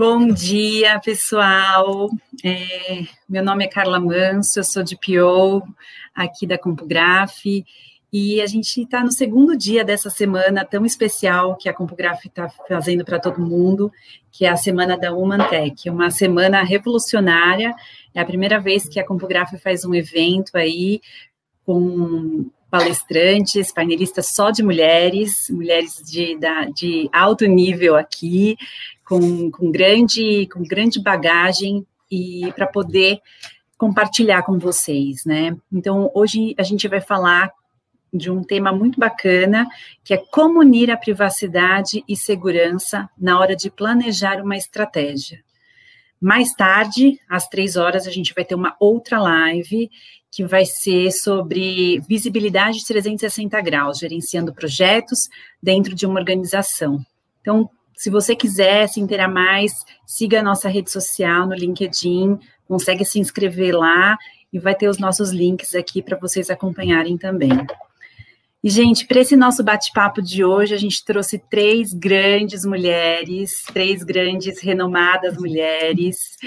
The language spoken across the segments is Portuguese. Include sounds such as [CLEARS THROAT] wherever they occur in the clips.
Bom dia, pessoal. É, meu nome é Carla Manso, eu sou de PO aqui da CompuGraph e a gente está no segundo dia dessa semana tão especial que a CompuGraph está fazendo para todo mundo, que é a Semana da Human Tech, uma semana revolucionária. É a primeira vez que a CompuGraph faz um evento aí com palestrantes, painelistas só de mulheres, mulheres de, da, de alto nível aqui, com, com, grande, com grande bagagem e para poder compartilhar com vocês, né? Então, hoje a gente vai falar de um tema muito bacana, que é como unir a privacidade e segurança na hora de planejar uma estratégia. Mais tarde, às três horas, a gente vai ter uma outra live que vai ser sobre visibilidade de 360 graus, gerenciando projetos dentro de uma organização. Então, se você quiser se inteirar mais, siga a nossa rede social no LinkedIn, consegue se inscrever lá e vai ter os nossos links aqui para vocês acompanharem também. E, gente, para esse nosso bate-papo de hoje, a gente trouxe três grandes mulheres, três grandes, renomadas mulheres,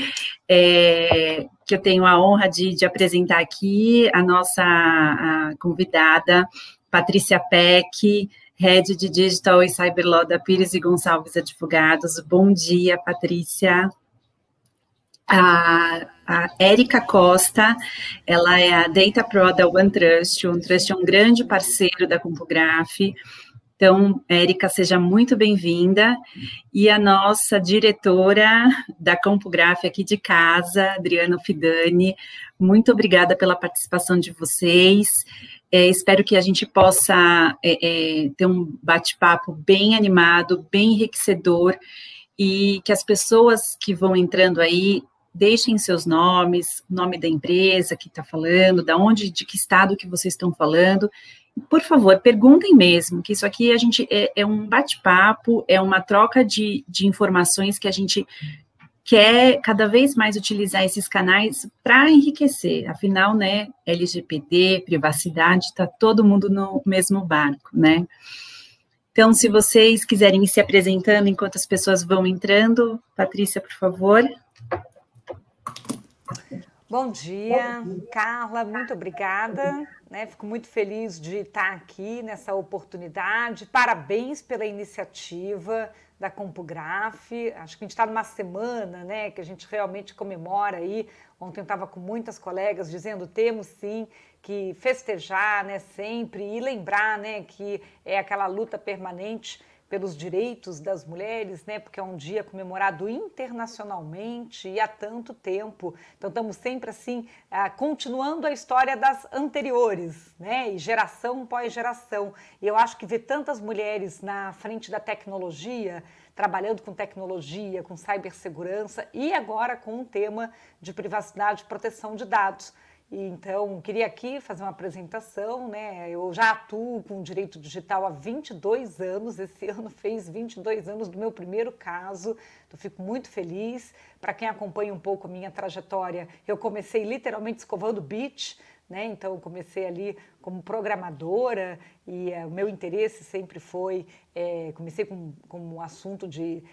é, que eu tenho a honra de, de apresentar aqui, a nossa a convidada, Patrícia Peck, Head de Digital e Cyberlaw da Pires e Gonçalves Advogados. Bom dia, Patrícia. A, a Érica Costa, ela é a Data Pro da OneTrust. O OneTrust é um grande parceiro da CompuGraph. Então, Érica, seja muito bem-vinda. E a nossa diretora da CompuGraph aqui de casa, Adriana Fidani, muito obrigada pela participação de vocês. É, espero que a gente possa é, é, ter um bate-papo bem animado, bem enriquecedor e que as pessoas que vão entrando aí deixem seus nomes, nome da empresa que está falando, da onde, de que estado que vocês estão falando. Por favor, perguntem mesmo, que isso aqui a gente é, é um bate-papo, é uma troca de, de informações que a gente quer cada vez mais utilizar esses canais para enriquecer. Afinal, né, LGPD, privacidade, está todo mundo no mesmo barco, né? Então, se vocês quiserem ir se apresentando enquanto as pessoas vão entrando, Patrícia, por favor. Bom dia, Carla, muito obrigada. Né? Fico muito feliz de estar aqui nessa oportunidade. Parabéns pela iniciativa da CompuGraph. Acho que a gente está numa semana né, que a gente realmente comemora aí. Ontem eu estava com muitas colegas dizendo temos sim que festejar né, sempre e lembrar né, que é aquela luta permanente pelos direitos das mulheres, né? Porque é um dia comemorado internacionalmente e há tanto tempo. Então estamos sempre assim ah, continuando a história das anteriores, né? E geração pós geração. E eu acho que ver tantas mulheres na frente da tecnologia, trabalhando com tecnologia, com cibersegurança e agora com um tema de privacidade e proteção de dados então, queria aqui fazer uma apresentação, né? Eu já atuo com direito digital há 22 anos, esse [LAUGHS] ano fez 22 anos do meu primeiro caso, então fico muito feliz. Para quem acompanha um pouco a minha trajetória, eu comecei literalmente escovando beach, né? Então, comecei ali como programadora e uh, o meu interesse sempre foi, é, comecei com, com um assunto de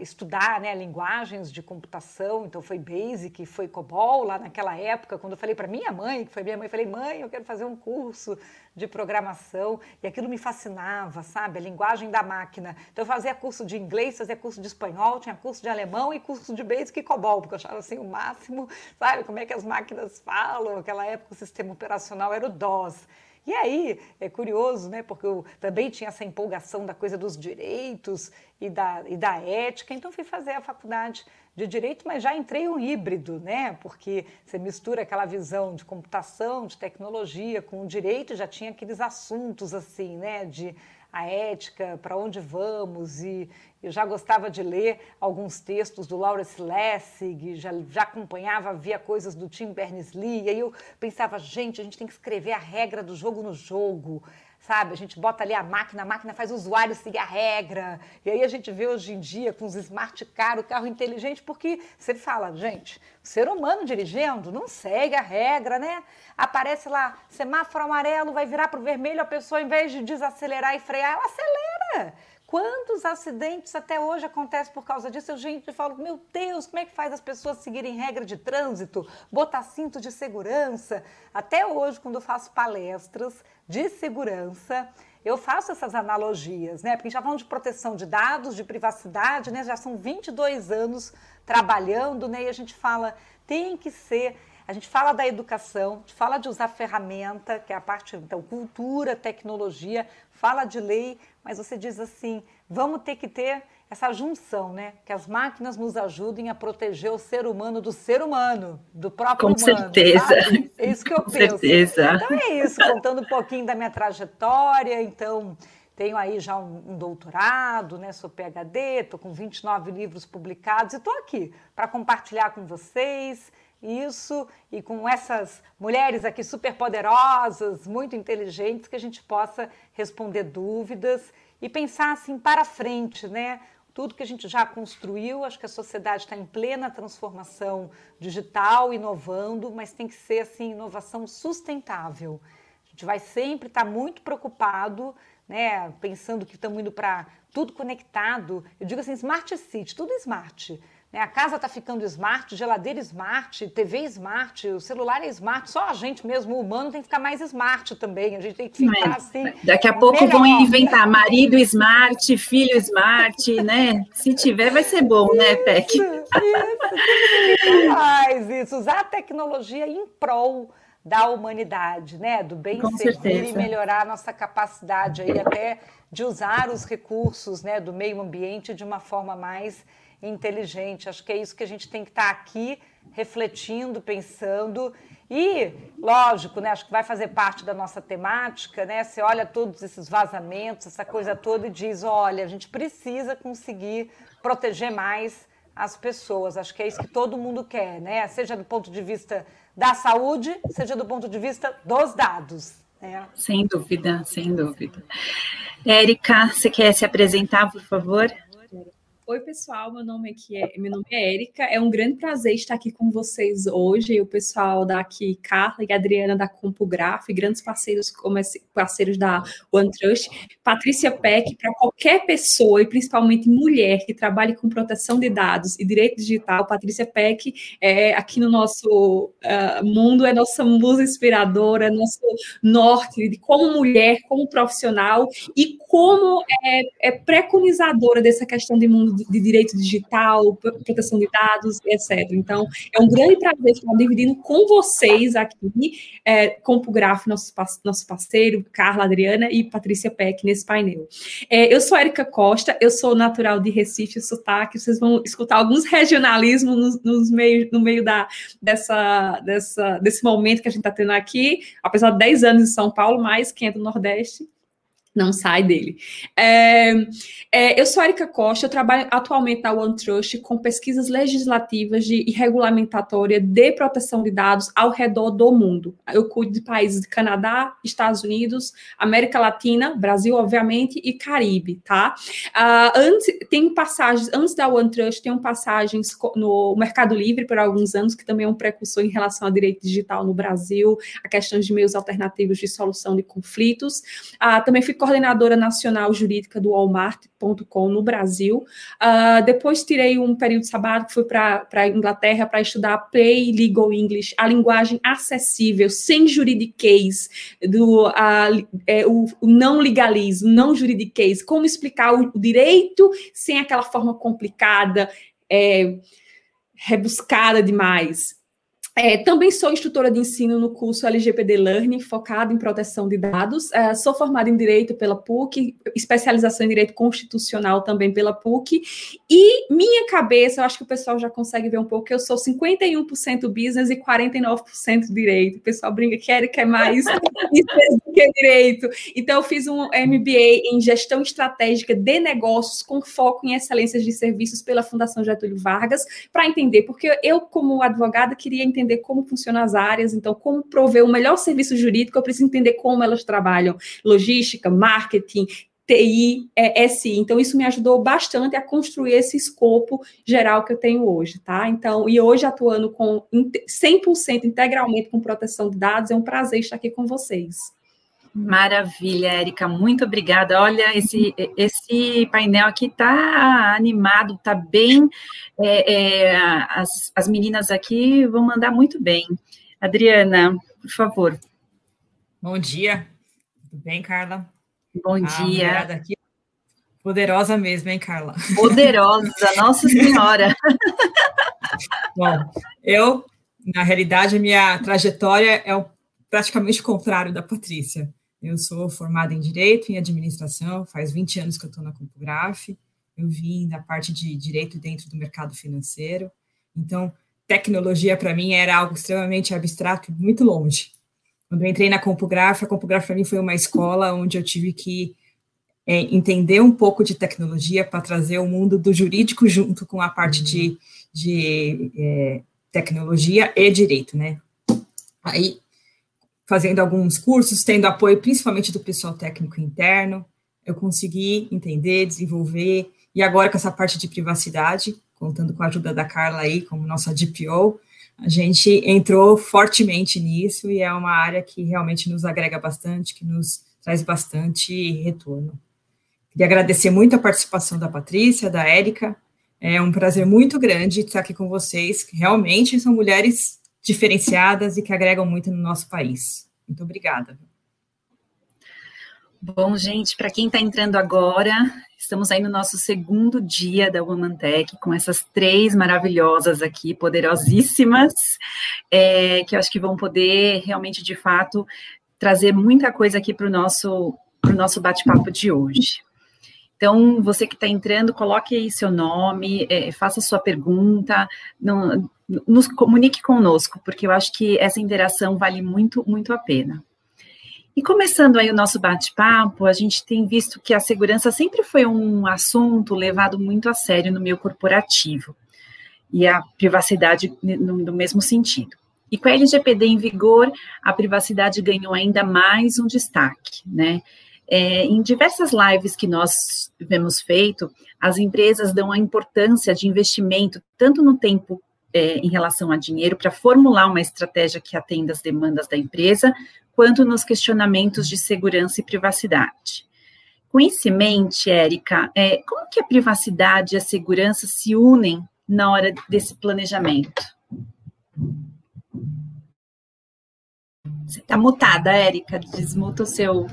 estudar né, linguagens de computação, então foi Basic, foi COBOL lá naquela época, quando eu falei para minha mãe, que foi minha mãe, eu falei, mãe, eu quero fazer um curso de programação, e aquilo me fascinava, sabe, a linguagem da máquina. Então eu fazia curso de inglês, fazia curso de espanhol, tinha curso de alemão e curso de Basic e COBOL, porque eu achava assim o máximo, sabe, como é que as máquinas falam, naquela época o sistema operacional era o DOS. E aí, é curioso, né? Porque eu também tinha essa empolgação da coisa dos direitos e da, e da ética, então fui fazer a faculdade de direito, mas já entrei um híbrido, né? Porque você mistura aquela visão de computação, de tecnologia com o direito, já tinha aqueles assuntos assim, né? De a ética, para onde vamos, e eu já gostava de ler alguns textos do Lawrence Lessig, já, já acompanhava, via coisas do Tim Berners-Lee, e aí eu pensava, gente, a gente tem que escrever a regra do jogo no jogo, sabe? A gente bota ali a máquina, a máquina faz o usuário seguir a regra. E aí a gente vê hoje em dia com os smart car, o carro inteligente, porque você fala, gente, o ser humano dirigindo não segue a regra, né? Aparece lá, semáforo amarelo, vai virar para o vermelho, a pessoa, em vez de desacelerar e frear, ela acelera quantos acidentes até hoje acontecem por causa disso? Eu, gente, eu falo, meu Deus, como é que faz as pessoas seguirem regra de trânsito, botar cinto de segurança? Até hoje, quando eu faço palestras de segurança, eu faço essas analogias, né? Porque já falando de proteção de dados, de privacidade, né? Já são 22 anos trabalhando, né? E a gente fala, tem que ser a gente fala da educação, a gente fala de usar ferramenta, que é a parte, então, cultura, tecnologia, fala de lei, mas você diz assim: vamos ter que ter essa junção, né? Que as máquinas nos ajudem a proteger o ser humano do ser humano, do próprio Com humano. certeza. Sabe? É isso que eu [LAUGHS] Com penso. certeza. Então é isso, contando um pouquinho da minha trajetória, então. Tenho aí já um, um doutorado, né? Sou PhD, estou com 29 livros publicados e estou aqui para compartilhar com vocês isso e com essas mulheres aqui super poderosas, muito inteligentes, que a gente possa responder dúvidas e pensar assim para frente, né? Tudo que a gente já construiu, acho que a sociedade está em plena transformação digital, inovando, mas tem que ser assim inovação sustentável. A gente vai sempre estar muito preocupado, né? Pensando que estamos indo para tudo conectado. Eu digo assim, smart city, tudo smart? A casa está ficando smart, geladeira smart, TV smart, o celular é smart. Só a gente mesmo, o humano, tem que ficar mais smart também. A gente tem que ficar é. assim. Daqui a pouco melhor. vão inventar marido smart, filho smart, né? Se tiver, vai ser bom, né, isso, né, Peck? Isso, mais isso. Usar a tecnologia em prol da humanidade, né? Do bem Com servir certeza. e melhorar a nossa capacidade aí até de usar os recursos né, do meio ambiente de uma forma mais inteligente. Acho que é isso que a gente tem que estar tá aqui refletindo, pensando. E, lógico, né, acho que vai fazer parte da nossa temática, né? Você olha todos esses vazamentos, essa coisa toda e diz, olha, a gente precisa conseguir proteger mais as pessoas. Acho que é isso que todo mundo quer, né? Seja do ponto de vista da saúde, seja do ponto de vista dos dados. Né? Sem dúvida, sem dúvida. Érica, você quer se apresentar, por favor? Oi, pessoal, meu nome, aqui é, meu nome é Érica. É um grande prazer estar aqui com vocês hoje. O pessoal daqui, Carla e Adriana da CompuGraph, grandes parceiros, parceiros da OneTrust. Patrícia Peck, para qualquer pessoa, e principalmente mulher, que trabalhe com proteção de dados e direito digital, Patrícia Peck, é, aqui no nosso uh, mundo, é nossa musa inspiradora, é nosso norte de como mulher, como profissional e como é, é preconizadora dessa questão de mundo de direito digital, proteção de dados, etc. Então, é um grande prazer estar dividindo com vocês aqui, é, com o Graf, nosso, nosso parceiro, Carla, Adriana e Patrícia Peck, nesse painel. É, eu sou Érica Costa, eu sou natural de Recife, sotaque, vocês vão escutar alguns regionalismos nos, nos meio, no meio da, dessa, dessa, desse momento que a gente está tendo aqui, apesar de 10 anos em São Paulo, mas quem é do Nordeste não sai dele. É, é, eu sou Erika Costa, eu trabalho atualmente na OneTrust com pesquisas legislativas de, e regulamentatória de proteção de dados ao redor do mundo. Eu cuido de países de Canadá, Estados Unidos, América Latina, Brasil, obviamente, e Caribe, tá? Uh, antes, tem passagens, antes da OneTrust, tem passagens no Mercado Livre por alguns anos, que também é um precursor em relação ao direito digital no Brasil, a questão de meios alternativos de solução de conflitos. Uh, também fui coordenadora nacional jurídica do Walmart.com no Brasil. Uh, depois tirei um período sabático, fui para a Inglaterra para estudar Play Legal English, a linguagem acessível, sem juridiquês, do, uh, é, o, o, não legalismo, não juridiquês, como explicar o, o direito sem aquela forma complicada, é, rebuscada demais. É, também sou instrutora de ensino no curso LGPD Learning, focado em proteção de dados. É, sou formada em Direito pela PUC, especialização em Direito Constitucional também pela PUC. E minha cabeça, eu acho que o pessoal já consegue ver um pouco, eu sou 51% business e 49% direito. O pessoal brinca que Erika é mais [LAUGHS] do que direito. Então, eu fiz um MBA em Gestão Estratégica de Negócios com foco em excelências de serviços pela Fundação Getúlio Vargas, para entender, porque eu, como advogada, queria entender entender como funcionam as áreas, então, como prover o melhor serviço jurídico, eu preciso entender como elas trabalham, logística, marketing, TI, é, SI. Então, isso me ajudou bastante a construir esse escopo geral que eu tenho hoje, tá? Então, e hoje atuando com 100% integralmente com proteção de dados, é um prazer estar aqui com vocês. Maravilha, Érica, muito obrigada. Olha, esse, esse painel aqui está animado, está bem. É, é, as, as meninas aqui vão mandar muito bem. Adriana, por favor. Bom dia. Tudo bem, Carla? Bom a dia. Aqui, poderosa mesmo, hein, Carla? Poderosa, Nossa Senhora. [LAUGHS] Bom, eu, na realidade, a minha trajetória é praticamente o contrário da Patrícia. Eu sou formada em Direito, em Administração, faz 20 anos que eu estou na Compograf. Eu vim da parte de Direito dentro do mercado financeiro. Então, tecnologia para mim era algo extremamente abstrato, muito longe. Quando eu entrei na Compograf, a Compograf para mim foi uma escola onde eu tive que é, entender um pouco de tecnologia para trazer o mundo do jurídico junto com a parte de, de é, tecnologia e direito, né? Aí fazendo alguns cursos, tendo apoio principalmente do pessoal técnico interno, eu consegui entender, desenvolver, e agora com essa parte de privacidade, contando com a ajuda da Carla aí, como nossa DPO, a gente entrou fortemente nisso e é uma área que realmente nos agrega bastante, que nos traz bastante retorno. Queria agradecer muito a participação da Patrícia, da Érica, é um prazer muito grande estar aqui com vocês, realmente são mulheres diferenciadas e que agregam muito no nosso país. Muito obrigada. Bom, gente, para quem está entrando agora, estamos aí no nosso segundo dia da Woman Tech, com essas três maravilhosas aqui, poderosíssimas, é, que eu acho que vão poder realmente, de fato, trazer muita coisa aqui para o nosso, nosso bate-papo de hoje. Então, você que está entrando, coloque aí seu nome, é, faça sua pergunta, não, nos comunique conosco, porque eu acho que essa interação vale muito, muito a pena. E começando aí o nosso bate-papo, a gente tem visto que a segurança sempre foi um assunto levado muito a sério no meio corporativo, e a privacidade no, no mesmo sentido. E com a LGPD em vigor, a privacidade ganhou ainda mais um destaque, né? É, em diversas lives que nós temos feito, as empresas dão a importância de investimento tanto no tempo é, em relação a dinheiro para formular uma estratégia que atenda às demandas da empresa, quanto nos questionamentos de segurança e privacidade. Com isso em mente, Érica, é, como que a privacidade e a segurança se unem na hora desse planejamento? Você está mutada, Érica, desmuta o seu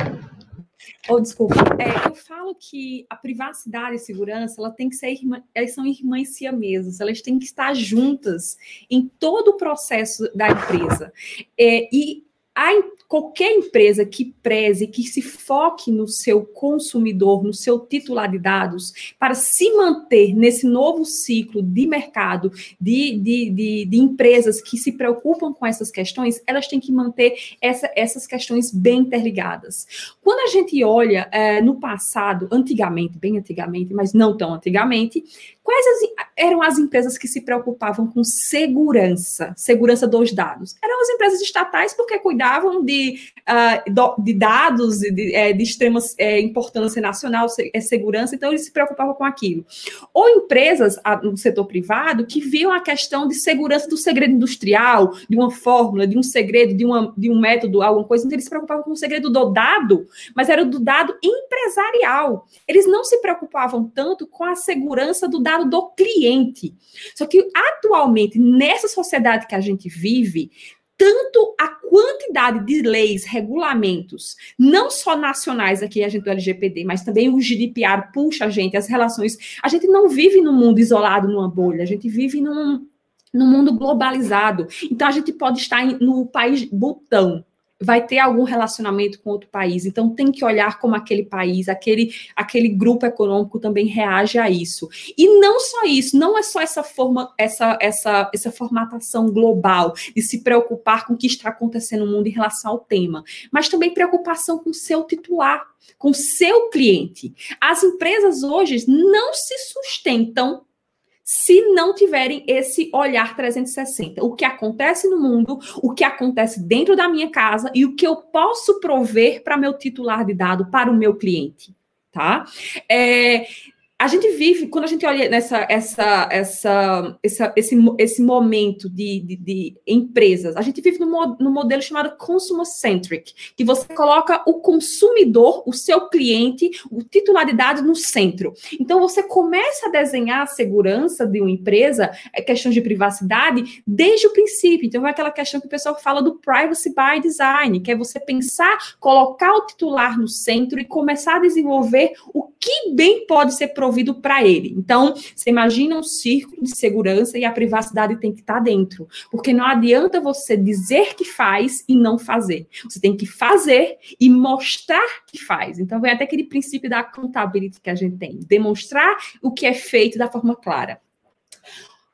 Oh, desculpa. É, eu falo que a privacidade e segurança, ela tem que ser irmã, elas são irmãs siamesas, elas têm que estar juntas em todo o processo da empresa. É, e a, qualquer empresa que preze, que se foque no seu consumidor, no seu titular de dados, para se manter nesse novo ciclo de mercado, de, de, de, de empresas que se preocupam com essas questões, elas têm que manter essa, essas questões bem interligadas. Quando a gente olha é, no passado, antigamente, bem antigamente, mas não tão antigamente, Quais as, eram as empresas que se preocupavam com segurança, segurança dos dados? Eram as empresas estatais porque cuidavam de, uh, de dados de, é, de extrema é, importância nacional, é, segurança, então eles se preocupavam com aquilo. Ou empresas no setor privado que viam a questão de segurança do segredo industrial, de uma fórmula, de um segredo, de, uma, de um método, alguma coisa, então eles se preocupavam com o segredo do dado, mas era do dado empresarial. Eles não se preocupavam tanto com a segurança do dado do cliente. Só que atualmente, nessa sociedade que a gente vive, tanto a quantidade de leis, regulamentos, não só nacionais aqui, a gente do LGPD, mas também o GDPR puxa a gente, as relações. A gente não vive num mundo isolado, numa bolha, a gente vive num, num mundo globalizado. Então, a gente pode estar no país botão, vai ter algum relacionamento com outro país. Então tem que olhar como aquele país, aquele, aquele grupo econômico também reage a isso. E não só isso, não é só essa forma, essa, essa, essa formatação global de se preocupar com o que está acontecendo no mundo em relação ao tema, mas também preocupação com seu titular, com seu cliente. As empresas hoje não se sustentam se não tiverem esse olhar 360. O que acontece no mundo, o que acontece dentro da minha casa e o que eu posso prover para meu titular de dado, para o meu cliente, tá? É, a gente vive, quando a gente olha nessa, essa, essa, essa esse, esse momento de, de, de, empresas, a gente vive no, no modelo chamado consumer-centric, que você coloca o consumidor, o seu cliente, o titular de dados no centro. Então, você começa a desenhar a segurança de uma empresa, é questões de privacidade, desde o princípio. Então, é aquela questão que o pessoal fala do privacy by design, que é você pensar, colocar o titular no centro e começar a desenvolver o que bem pode ser provido para ele. Então, você imagina um círculo de segurança e a privacidade tem que estar tá dentro, porque não adianta você dizer que faz e não fazer. Você tem que fazer e mostrar que faz. Então, vem até aquele princípio da accountability que a gente tem, demonstrar o que é feito da forma clara.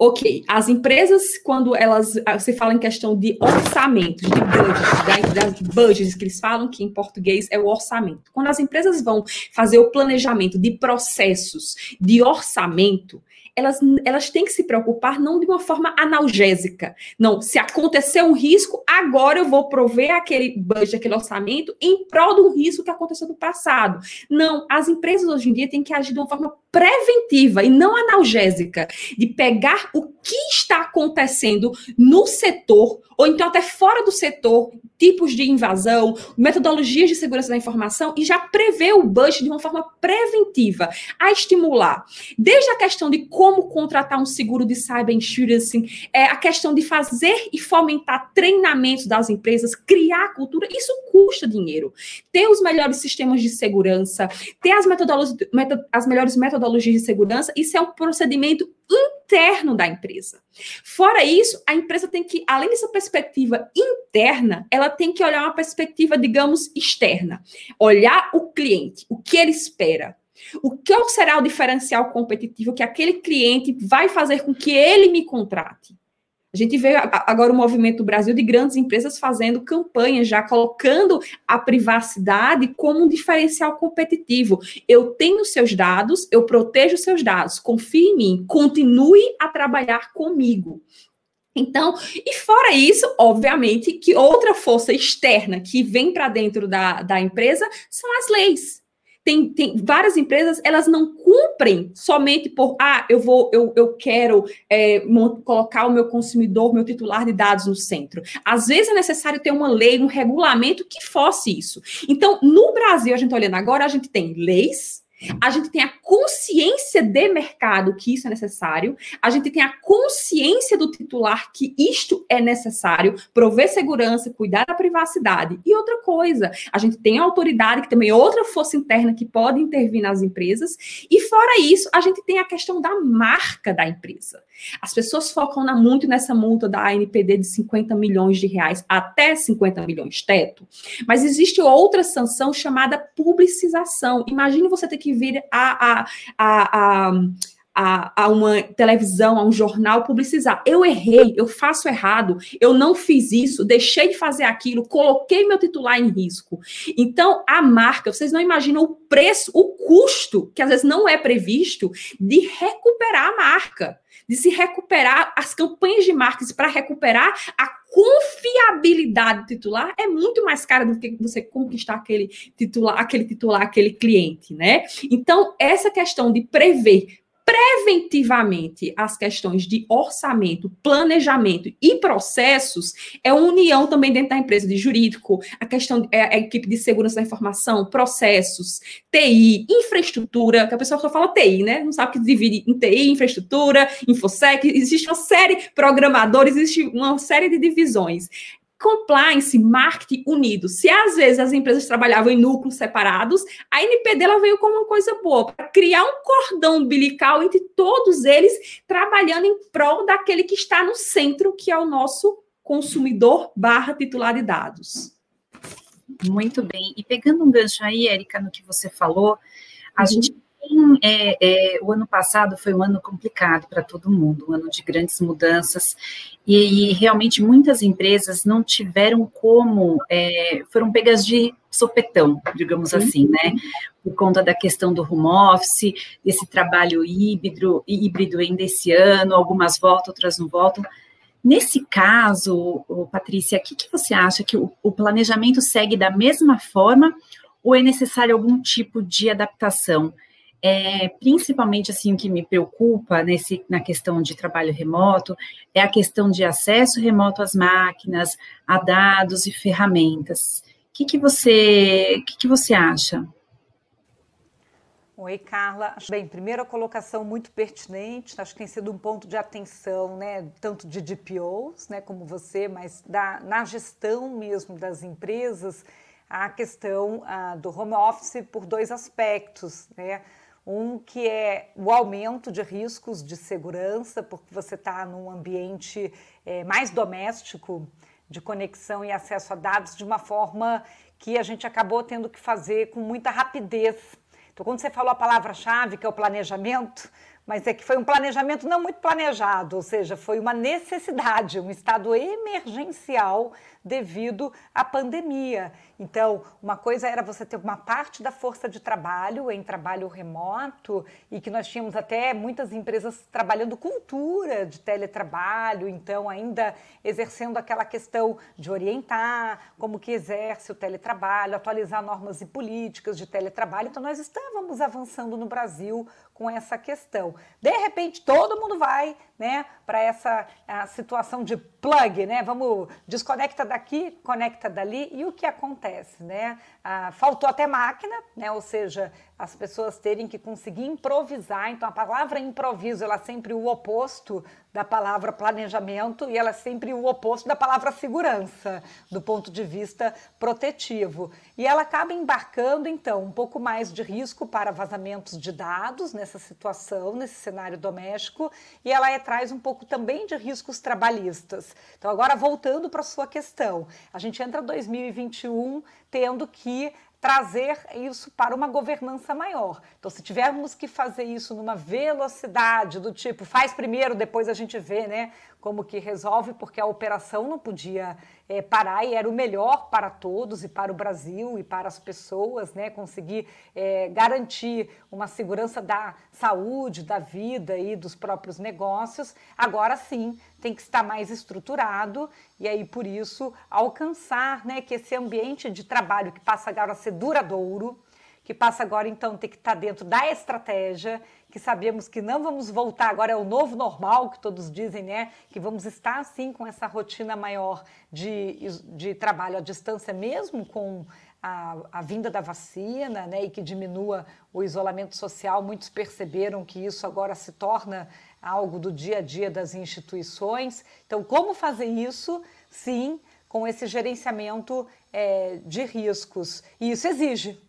Ok, as empresas, quando elas, ah, você fala em questão de orçamentos, de budgets, das budgets que eles falam, que em português é o orçamento. Quando as empresas vão fazer o planejamento de processos de orçamento, elas, elas têm que se preocupar não de uma forma analgésica. Não, se acontecer um risco, agora eu vou prover aquele budget, aquele orçamento em prol do risco que aconteceu no passado. Não, as empresas hoje em dia têm que agir de uma forma preventiva e não analgésica, de pegar o que está acontecendo no setor, ou então até fora do setor, tipos de invasão, metodologias de segurança da informação, e já prever o budget de uma forma preventiva, a estimular. Desde a questão de como contratar um seguro de cyber insurance, é, a questão de fazer e fomentar treinamentos das empresas, criar cultura, isso custa dinheiro. Ter os melhores sistemas de segurança, ter as, metodologias, as melhores metodologias de segurança, isso é um procedimento interno da empresa. Fora isso, a empresa tem que, além dessa perspectiva interna, ela tem que olhar uma perspectiva, digamos, externa. Olhar o cliente, o que ele espera. O que será o diferencial competitivo que aquele cliente vai fazer com que ele me contrate? A gente vê agora o movimento do Brasil de grandes empresas fazendo campanhas, já colocando a privacidade como um diferencial competitivo. Eu tenho seus dados, eu protejo seus dados, confie em mim, continue a trabalhar comigo. Então, e fora isso, obviamente, que outra força externa que vem para dentro da, da empresa são as leis tem, tem várias empresas, elas não cumprem somente por, ah, eu vou, eu, eu quero é, colocar o meu consumidor, meu titular de dados no centro. Às vezes é necessário ter uma lei, um regulamento que fosse isso. Então, no Brasil, a gente olhando agora, a gente tem leis, a gente tem a consciência de mercado que isso é necessário, a gente tem a consciência do titular que isto é necessário, prover segurança, cuidar da privacidade. E outra coisa, a gente tem a autoridade, que também é outra força interna que pode intervir nas empresas, e fora isso, a gente tem a questão da marca da empresa. As pessoas focam na, muito nessa multa da ANPD de 50 milhões de reais, até 50 milhões teto, mas existe outra sanção chamada publicização. Imagine você ter que vir a, a, a, a, a, uma televisão, a um jornal publicizar. Eu errei, eu faço errado, eu não fiz isso, deixei de fazer aquilo, coloquei meu titular em risco. Então, a marca, vocês não imaginam o preço, o custo, que às vezes não é previsto, de recuperar a marca, de se recuperar as campanhas de marketing para recuperar a confiabilidade titular é muito mais cara do que você conquistar aquele titular, aquele titular, aquele cliente, né? Então, essa questão de prever preventivamente as questões de orçamento, planejamento e processos é uma união também dentro da empresa de jurídico, a questão é a equipe de segurança da informação, processos, TI, infraestrutura, que a pessoa só fala TI, né? Não sabe que divide em TI, infraestrutura, infosec, existe uma série de programadores, existe uma série de divisões compliance, marketing unido. Se às vezes as empresas trabalhavam em núcleos separados, a NPD ela veio como uma coisa boa, para criar um cordão umbilical entre todos eles, trabalhando em prol daquele que está no centro, que é o nosso consumidor barra titular de dados. Muito bem. E pegando um gancho aí, Érica, no que você falou, a uhum. gente tem, é, é, o ano passado foi um ano complicado para todo mundo, um ano de grandes mudanças, e, e realmente muitas empresas não tiveram como, é, foram pegas de sopetão, digamos assim, né? Por conta da questão do home office, desse trabalho híbrido, híbrido ainda esse ano, algumas voltam, outras não voltam. Nesse caso, Patrícia, o que, que você acha que o, o planejamento segue da mesma forma ou é necessário algum tipo de adaptação? É, principalmente assim o que me preocupa nesse, na questão de trabalho remoto é a questão de acesso remoto às máquinas, a dados e ferramentas. O que, que você, que, que você acha? Oi, Carla. Bem, primeira colocação muito pertinente, acho que tem sido um ponto de atenção, né, tanto de DPOs, né, como você, mas da, na gestão mesmo das empresas, a questão ah, do home office por dois aspectos, né, um que é o aumento de riscos de segurança, porque você está num ambiente é, mais doméstico, de conexão e acesso a dados de uma forma que a gente acabou tendo que fazer com muita rapidez. Então, quando você falou a palavra-chave, que é o planejamento, mas é que foi um planejamento não muito planejado, ou seja, foi uma necessidade, um estado emergencial devido à pandemia. Então, uma coisa era você ter uma parte da força de trabalho em trabalho remoto e que nós tínhamos até muitas empresas trabalhando cultura de teletrabalho, então ainda exercendo aquela questão de orientar como que exerce o teletrabalho, atualizar normas e políticas de teletrabalho. Então, nós estávamos avançando no Brasil com essa questão. De repente, todo mundo vai né, para essa situação de plug, né? Vamos, desconecta daqui, conecta dali, e o que acontece, né? Ah, faltou até máquina, né? Ou seja, as pessoas terem que conseguir improvisar. Então, a palavra improviso, ela é sempre o oposto da palavra planejamento e ela é sempre o oposto da palavra segurança, do ponto de vista protetivo. E ela acaba embarcando, então, um pouco mais de risco para vazamentos de dados nessa situação, nesse cenário doméstico, e ela é, traz um pouco também de riscos trabalhistas. Então, agora voltando para a sua questão, a gente entra 2021 tendo que trazer isso para uma governança maior. Então, se tivermos que fazer isso numa velocidade do tipo, faz primeiro, depois a gente vê, né, como que resolve, porque a operação não podia é, parar e era o melhor para todos e para o Brasil e para as pessoas, né, conseguir é, garantir uma segurança da saúde, da vida e dos próprios negócios. Agora sim, tem que estar mais estruturado e aí por isso alcançar, né, que esse ambiente de trabalho que passa agora a ser duradouro, que passa agora então ter que estar dentro da estratégia, que sabemos que não vamos voltar agora é o novo normal que todos dizem, né, que vamos estar assim com essa rotina maior de, de trabalho à distância mesmo com a, a, vinda da vacina né, e que diminua o isolamento social, muitos perceberam que isso agora se torna algo do dia a dia das instituições. Então, como fazer isso? Sim, com esse gerenciamento é, de riscos. E isso exige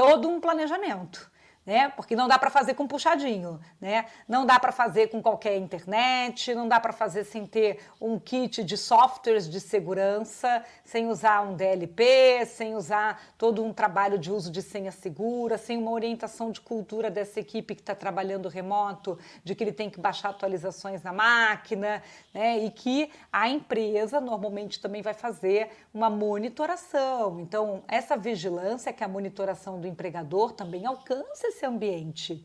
todo um planejamento né? Porque não dá para fazer com puxadinho, né? Não dá para fazer com qualquer internet, não dá para fazer sem ter um kit de softwares de segurança, sem usar um DLP, sem usar todo um trabalho de uso de senha segura, sem uma orientação de cultura dessa equipe que está trabalhando remoto, de que ele tem que baixar atualizações na máquina, né? E que a empresa normalmente também vai fazer uma monitoração. Então, essa vigilância que a monitoração do empregador também alcança esse ambiente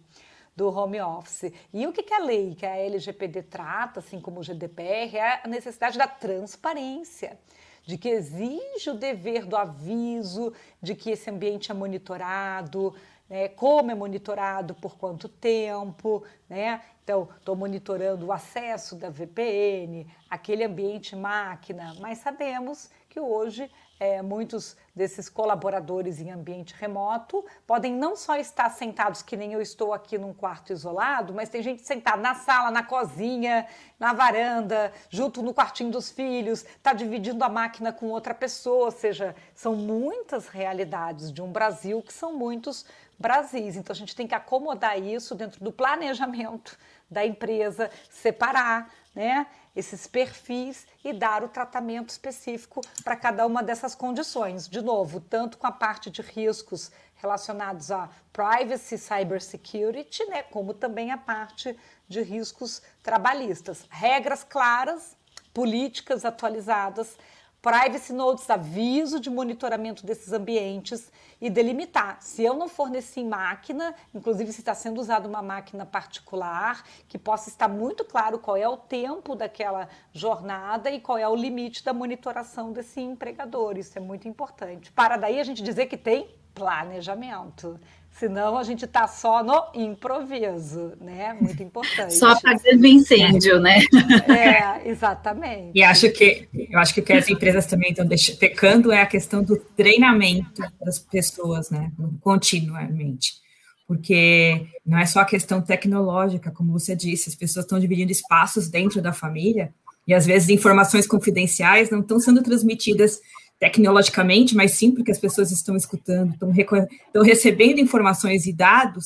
do home office. E o que, que a lei, que a LGPD trata, assim como o GDPR, é a necessidade da transparência, de que exige o dever do aviso, de que esse ambiente é monitorado, né, como é monitorado, por quanto tempo, né? Então, estou monitorando o acesso da VPN, aquele ambiente máquina, mas sabemos que hoje é, muitos desses colaboradores em ambiente remoto podem não só estar sentados, que nem eu estou aqui num quarto isolado, mas tem gente sentada na sala, na cozinha, na varanda, junto no quartinho dos filhos, está dividindo a máquina com outra pessoa, ou seja, são muitas realidades de um Brasil que são muitos Brasis. Então a gente tem que acomodar isso dentro do planejamento da empresa, separar, né? Esses perfis e dar o tratamento específico para cada uma dessas condições. De novo, tanto com a parte de riscos relacionados a privacy, cybersecurity, né, como também a parte de riscos trabalhistas. Regras claras, políticas atualizadas privacy notes, aviso de monitoramento desses ambientes e delimitar. Se eu não forneci máquina, inclusive se está sendo usada uma máquina particular, que possa estar muito claro qual é o tempo daquela jornada e qual é o limite da monitoração desse empregador. Isso é muito importante. Para daí a gente dizer que tem Planejamento. Senão a gente está só no improviso, né? Muito importante. Só apagando incêndio, né? É, exatamente. E acho que eu acho que o que as empresas também estão pecando é a questão do treinamento das pessoas, né? Continuamente. Porque não é só a questão tecnológica, como você disse, as pessoas estão dividindo espaços dentro da família e às vezes informações confidenciais não estão sendo transmitidas tecnologicamente, mas sim porque as pessoas estão escutando, estão, estão recebendo informações e dados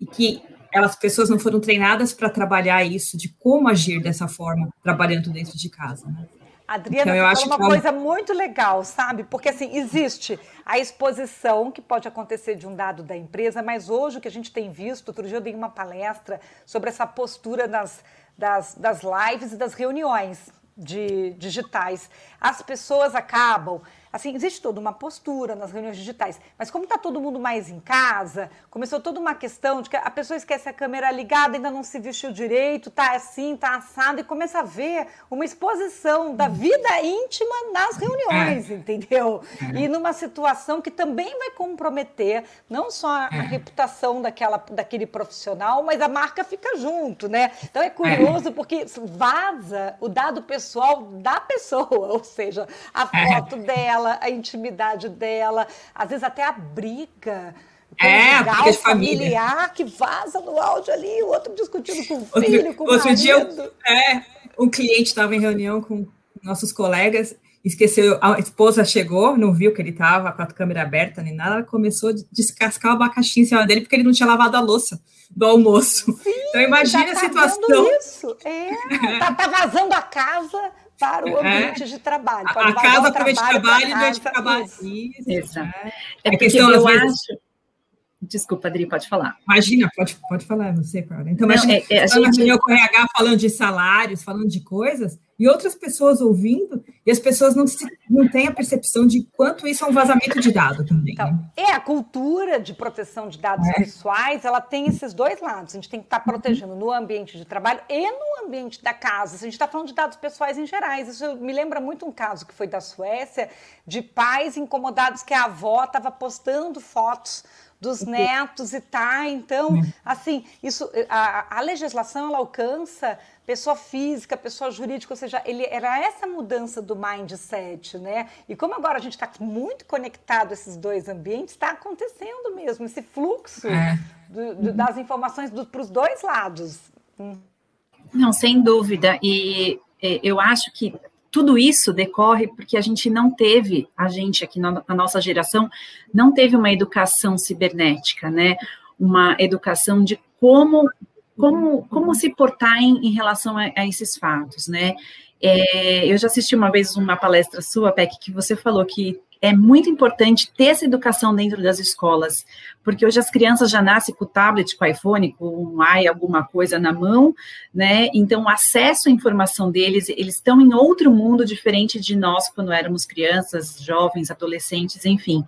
e que elas pessoas não foram treinadas para trabalhar isso, de como agir dessa forma, trabalhando dentro de casa. Né? Adriana, então, eu acho uma. É coisa muito legal, sabe? Porque assim, existe a exposição que pode acontecer de um dado da empresa, mas hoje o que a gente tem visto, outro dia eu dei uma palestra sobre essa postura das, das, das lives e das reuniões de digitais. As pessoas acabam Assim, existe toda uma postura nas reuniões digitais, mas como está todo mundo mais em casa, começou toda uma questão de que a pessoa esquece a câmera ligada, ainda não se vestiu direito, tá assim, tá assado, e começa a ver uma exposição da vida íntima nas reuniões, é. entendeu? É. E numa situação que também vai comprometer não só a, é. reputação daquela, daquele profissional, mas a marca fica junto, né? Então é curioso porque vaza o dado pessoal da pessoa, [LAUGHS] ou seja, a foto dela dela, a intimidade dela, às vezes até a briga. É, briga de familiar família. que vaza no áudio ali, o outro discutindo com o filho, outro, com o outro marido. dia, é, um cliente estava em reunião com nossos colegas, esqueceu, a esposa chegou, não viu que ele estava com a câmera aberta nem nada, ela começou a descascar o abacaxi em cima dele porque ele não tinha lavado a louça do almoço. Sim, então imagine tá a situação. Isso. É, [LAUGHS] tá, tá vazando a casa para o é. ambiente é. de trabalho. Pode a casa para o ambiente de trabalho e o ambiente de trabalho. Isso. Isso. Exato. É, é porque questão, eu vezes... acho... Desculpa, Adri, pode falar. Imagina, pode, pode falar, não sei, Clara. Então, imagina, é, é, a gente... o RH falando de salários, falando de coisas, e outras pessoas ouvindo, e as pessoas não, se, não têm a percepção de quanto isso é um vazamento de dados também. Então, né? É, a cultura de proteção de dados é. pessoais, ela tem esses dois lados. A gente tem que estar protegendo no ambiente de trabalho e no ambiente da casa. A gente está falando de dados pessoais em gerais. Isso me lembra muito um caso que foi da Suécia, de pais incomodados que a avó estava postando fotos dos netos e tá. Então, assim, isso a, a legislação ela alcança pessoa física, pessoa jurídica, ou seja, ele era essa mudança do mindset, né? E como agora a gente está muito conectado a esses dois ambientes, está acontecendo mesmo esse fluxo é. do, do, das informações para os dois lados. Não, sem dúvida. E eu acho que tudo isso decorre porque a gente não teve, a gente aqui na, na nossa geração, não teve uma educação cibernética, né? Uma educação de como como, como se portar em, em relação a, a, esses fatos, né? É, eu já assisti uma vez uma palestra sua, Peck, que você falou que é muito importante ter essa educação dentro das escolas, porque hoje as crianças já nascem com o tablet, com o iPhone, com um i, alguma coisa na mão, né? Então, o acesso à informação deles, eles estão em outro mundo diferente de nós quando éramos crianças, jovens, adolescentes, enfim.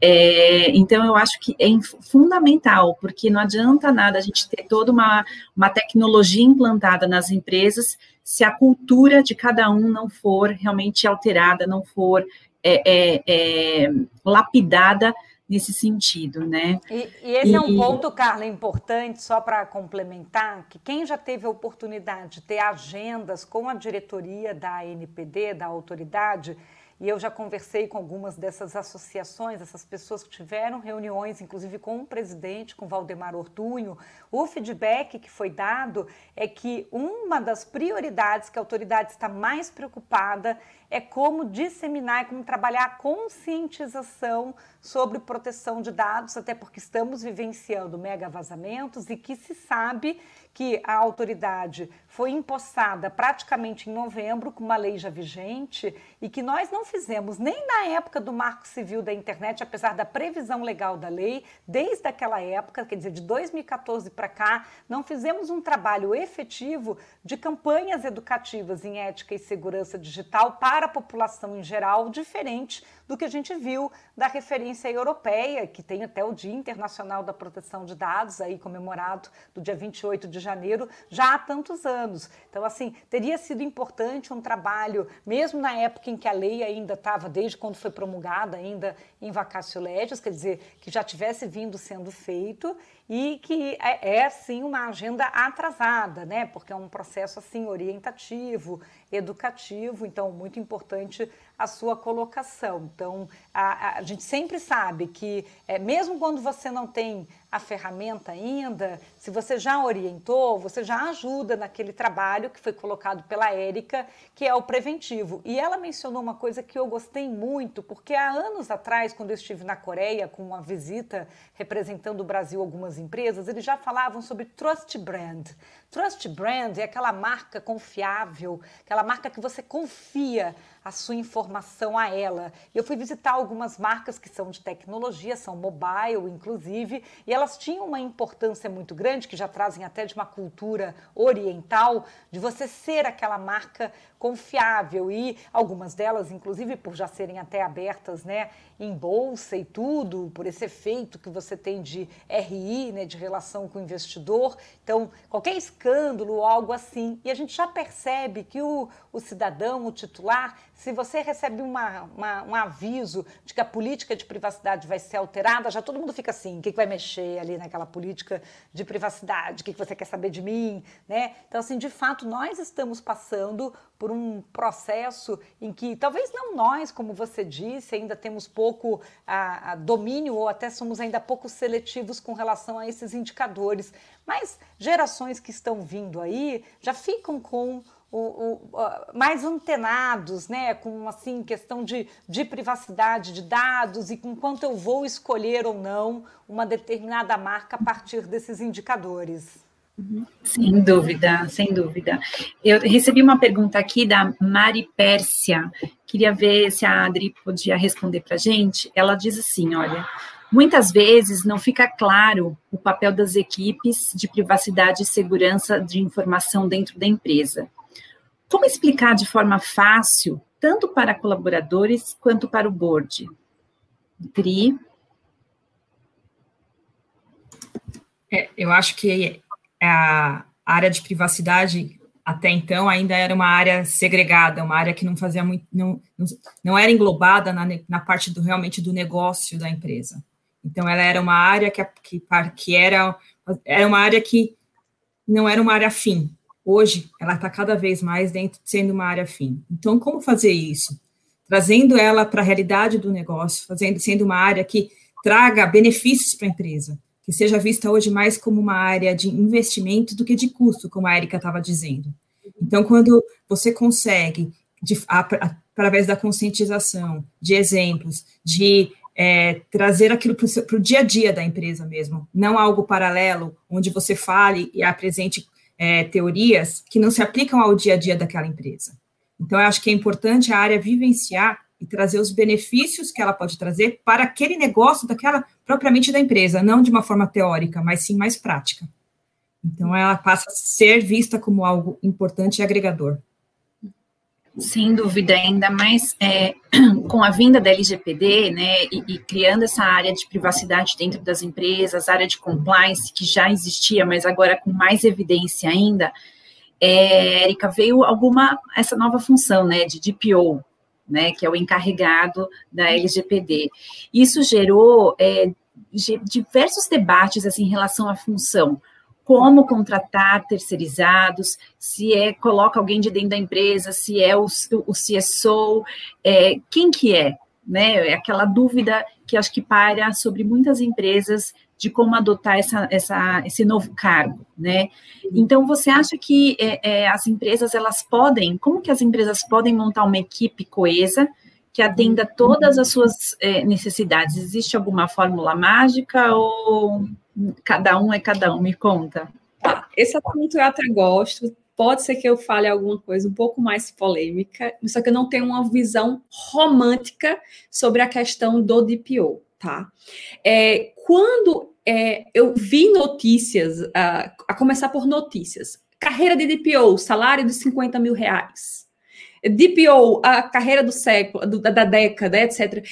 É, então, eu acho que é fundamental, porque não adianta nada a gente ter toda uma, uma tecnologia implantada nas empresas se a cultura de cada um não for realmente alterada, não for é, é, é, lapidada nesse sentido, né? E, e esse e, é um ponto, Carla, importante, só para complementar, que quem já teve a oportunidade de ter agendas com a diretoria da ANPD, da autoridade, e eu já conversei com algumas dessas associações, essas pessoas que tiveram reuniões, inclusive com o presidente, com Valdemar Ortunho. O feedback que foi dado é que uma das prioridades que a autoridade está mais preocupada é como disseminar, como trabalhar a conscientização sobre proteção de dados, até porque estamos vivenciando mega vazamentos e que se sabe que a autoridade foi empossada praticamente em novembro, com uma lei já vigente, e que nós não fizemos nem na época do Marco Civil da Internet, apesar da previsão legal da lei, desde aquela época, quer dizer, de 2014 para cá, não fizemos um trabalho efetivo de campanhas educativas em ética e segurança digital para a população em geral, diferente do que a gente viu da referência europeia, que tem até o Dia Internacional da Proteção de Dados, aí comemorado do dia 28 de janeiro, já há tantos anos. Então, assim, teria sido importante um trabalho, mesmo na época em que a lei ainda estava, desde quando foi promulgada, ainda em vacácio legis, quer dizer, que já tivesse vindo sendo feito e que é, é sim uma agenda atrasada, né? Porque é um processo assim orientativo, educativo, então muito importante a sua colocação. Então, a, a gente sempre sabe que, é, mesmo quando você não tem a ferramenta ainda, se você já orientou, você já ajuda naquele trabalho que foi colocado pela Érica, que é o preventivo. E ela mencionou uma coisa que eu gostei muito, porque há anos atrás, quando eu estive na Coreia com uma visita representando o Brasil algumas empresas, eles já falavam sobre trust brand. Trust brand é aquela marca confiável, aquela marca que você confia a sua informação a ela. Eu fui visitar algumas marcas que são de tecnologia, são mobile, inclusive, e elas tinham uma importância muito grande, que já trazem até de uma cultura oriental, de você ser aquela marca confiável. E algumas delas, inclusive, por já serem até abertas né, em bolsa e tudo, por esse efeito que você tem de RI, né, de relação com o investidor. Então, qualquer escândalo ou algo assim. E a gente já percebe que o, o cidadão, o titular, se você recebe uma, uma, um aviso de que a política de privacidade vai ser alterada, já todo mundo fica assim: o que, que vai mexer ali naquela política de privacidade? O que, que você quer saber de mim? Né? Então, assim, de fato, nós estamos passando por um processo em que talvez não nós, como você disse, ainda temos pouco a, a domínio ou até somos ainda pouco seletivos com relação a esses indicadores, mas gerações que estão vindo aí já ficam com o, o, mais antenados, né, com assim questão de, de privacidade de dados e com quanto eu vou escolher ou não uma determinada marca a partir desses indicadores. Uhum. Sem dúvida, sem dúvida. Eu recebi uma pergunta aqui da Mari Pérsia. Queria ver se a Adri podia responder para a gente. Ela diz assim: olha, muitas vezes não fica claro o papel das equipes de privacidade e segurança de informação dentro da empresa. Como explicar de forma fácil, tanto para colaboradores quanto para o board? Tri. É, eu acho que a área de privacidade até então ainda era uma área segregada, uma área que não fazia muito, não, não era englobada na, na parte do realmente do negócio da empresa. Então ela era uma área que, que, que era, era uma área que não era uma área fim, Hoje, ela está cada vez mais dentro sendo uma área fim. Então, como fazer isso? Trazendo ela para a realidade do negócio, fazendo sendo uma área que traga benefícios para a empresa, que seja vista hoje mais como uma área de investimento do que de custo, como a Erika estava dizendo. Então, quando você consegue, de, através da conscientização, de exemplos, de é, trazer aquilo para o dia a dia da empresa mesmo, não algo paralelo, onde você fale e apresente é, teorias que não se aplicam ao dia a dia daquela empresa. Então, eu acho que é importante a área vivenciar e trazer os benefícios que ela pode trazer para aquele negócio daquela propriamente da empresa, não de uma forma teórica, mas sim mais prática. Então, ela passa a ser vista como algo importante e agregador. Sem dúvida, ainda mais é, [CLEARS THROAT] com a vinda da LGPD, né, e, e, criando essa área de privacidade dentro das empresas, área de compliance que já existia, mas agora com mais evidência ainda, é, Erika, veio alguma, essa nova função, né, de DPO, né, que é o encarregado da LGPD. Isso gerou é, diversos debates, assim, em relação à função, como contratar terceirizados, se é coloca alguém de dentro da empresa, se é o, o CSO, é, quem que é, né? É aquela dúvida que acho que paira sobre muitas empresas de como adotar essa, essa, esse novo cargo, né? Então, você acha que é, é, as empresas, elas podem, como que as empresas podem montar uma equipe coesa que atenda todas as suas é, necessidades? Existe alguma fórmula mágica ou Cada um é cada um, me conta. Tá, esse assunto eu até gosto. Pode ser que eu fale alguma coisa um pouco mais polêmica, só que eu não tenho uma visão romântica sobre a questão do DPO, tá? É, quando é, eu vi notícias, uh, a começar por notícias, carreira de DPO, salário de 50 mil reais. DPO, a carreira do século, do, da década, etc.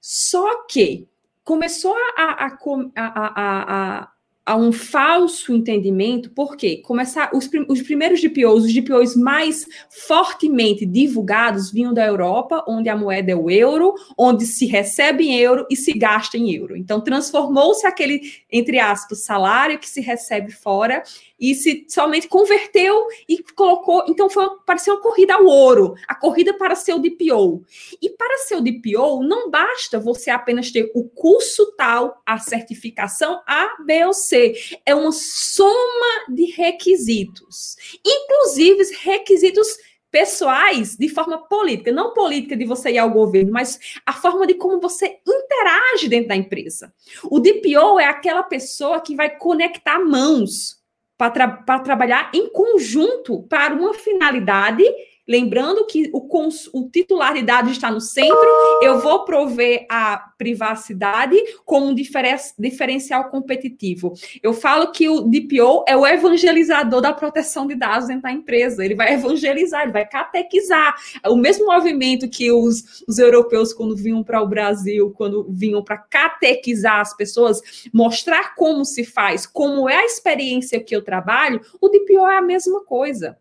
Só que começou a, a, a, a um falso entendimento, porque começar os, os primeiros DPOs, os DPOs mais fortemente divulgados vinham da Europa, onde a moeda é o euro, onde se recebe em euro e se gasta em euro. Então transformou-se aquele entre aspas salário que se recebe fora e se somente converteu e colocou. Então, foi parecia uma corrida ao ouro, a corrida para ser o DPO. E para ser o DPO, não basta você apenas ter o curso tal, a certificação A, B ou C. É uma soma de requisitos, inclusive requisitos pessoais de forma política, não política de você ir ao governo, mas a forma de como você interage dentro da empresa. O DPO é aquela pessoa que vai conectar mãos, para tra trabalhar em conjunto para uma finalidade Lembrando que o, o titular de dados está no centro, eu vou prover a privacidade como um diferen diferencial competitivo. Eu falo que o DPO é o evangelizador da proteção de dados dentro da empresa. Ele vai evangelizar, ele vai catequizar. O mesmo movimento que os, os europeus, quando vinham para o Brasil, quando vinham para catequizar as pessoas, mostrar como se faz, como é a experiência que eu trabalho, o DPO é a mesma coisa.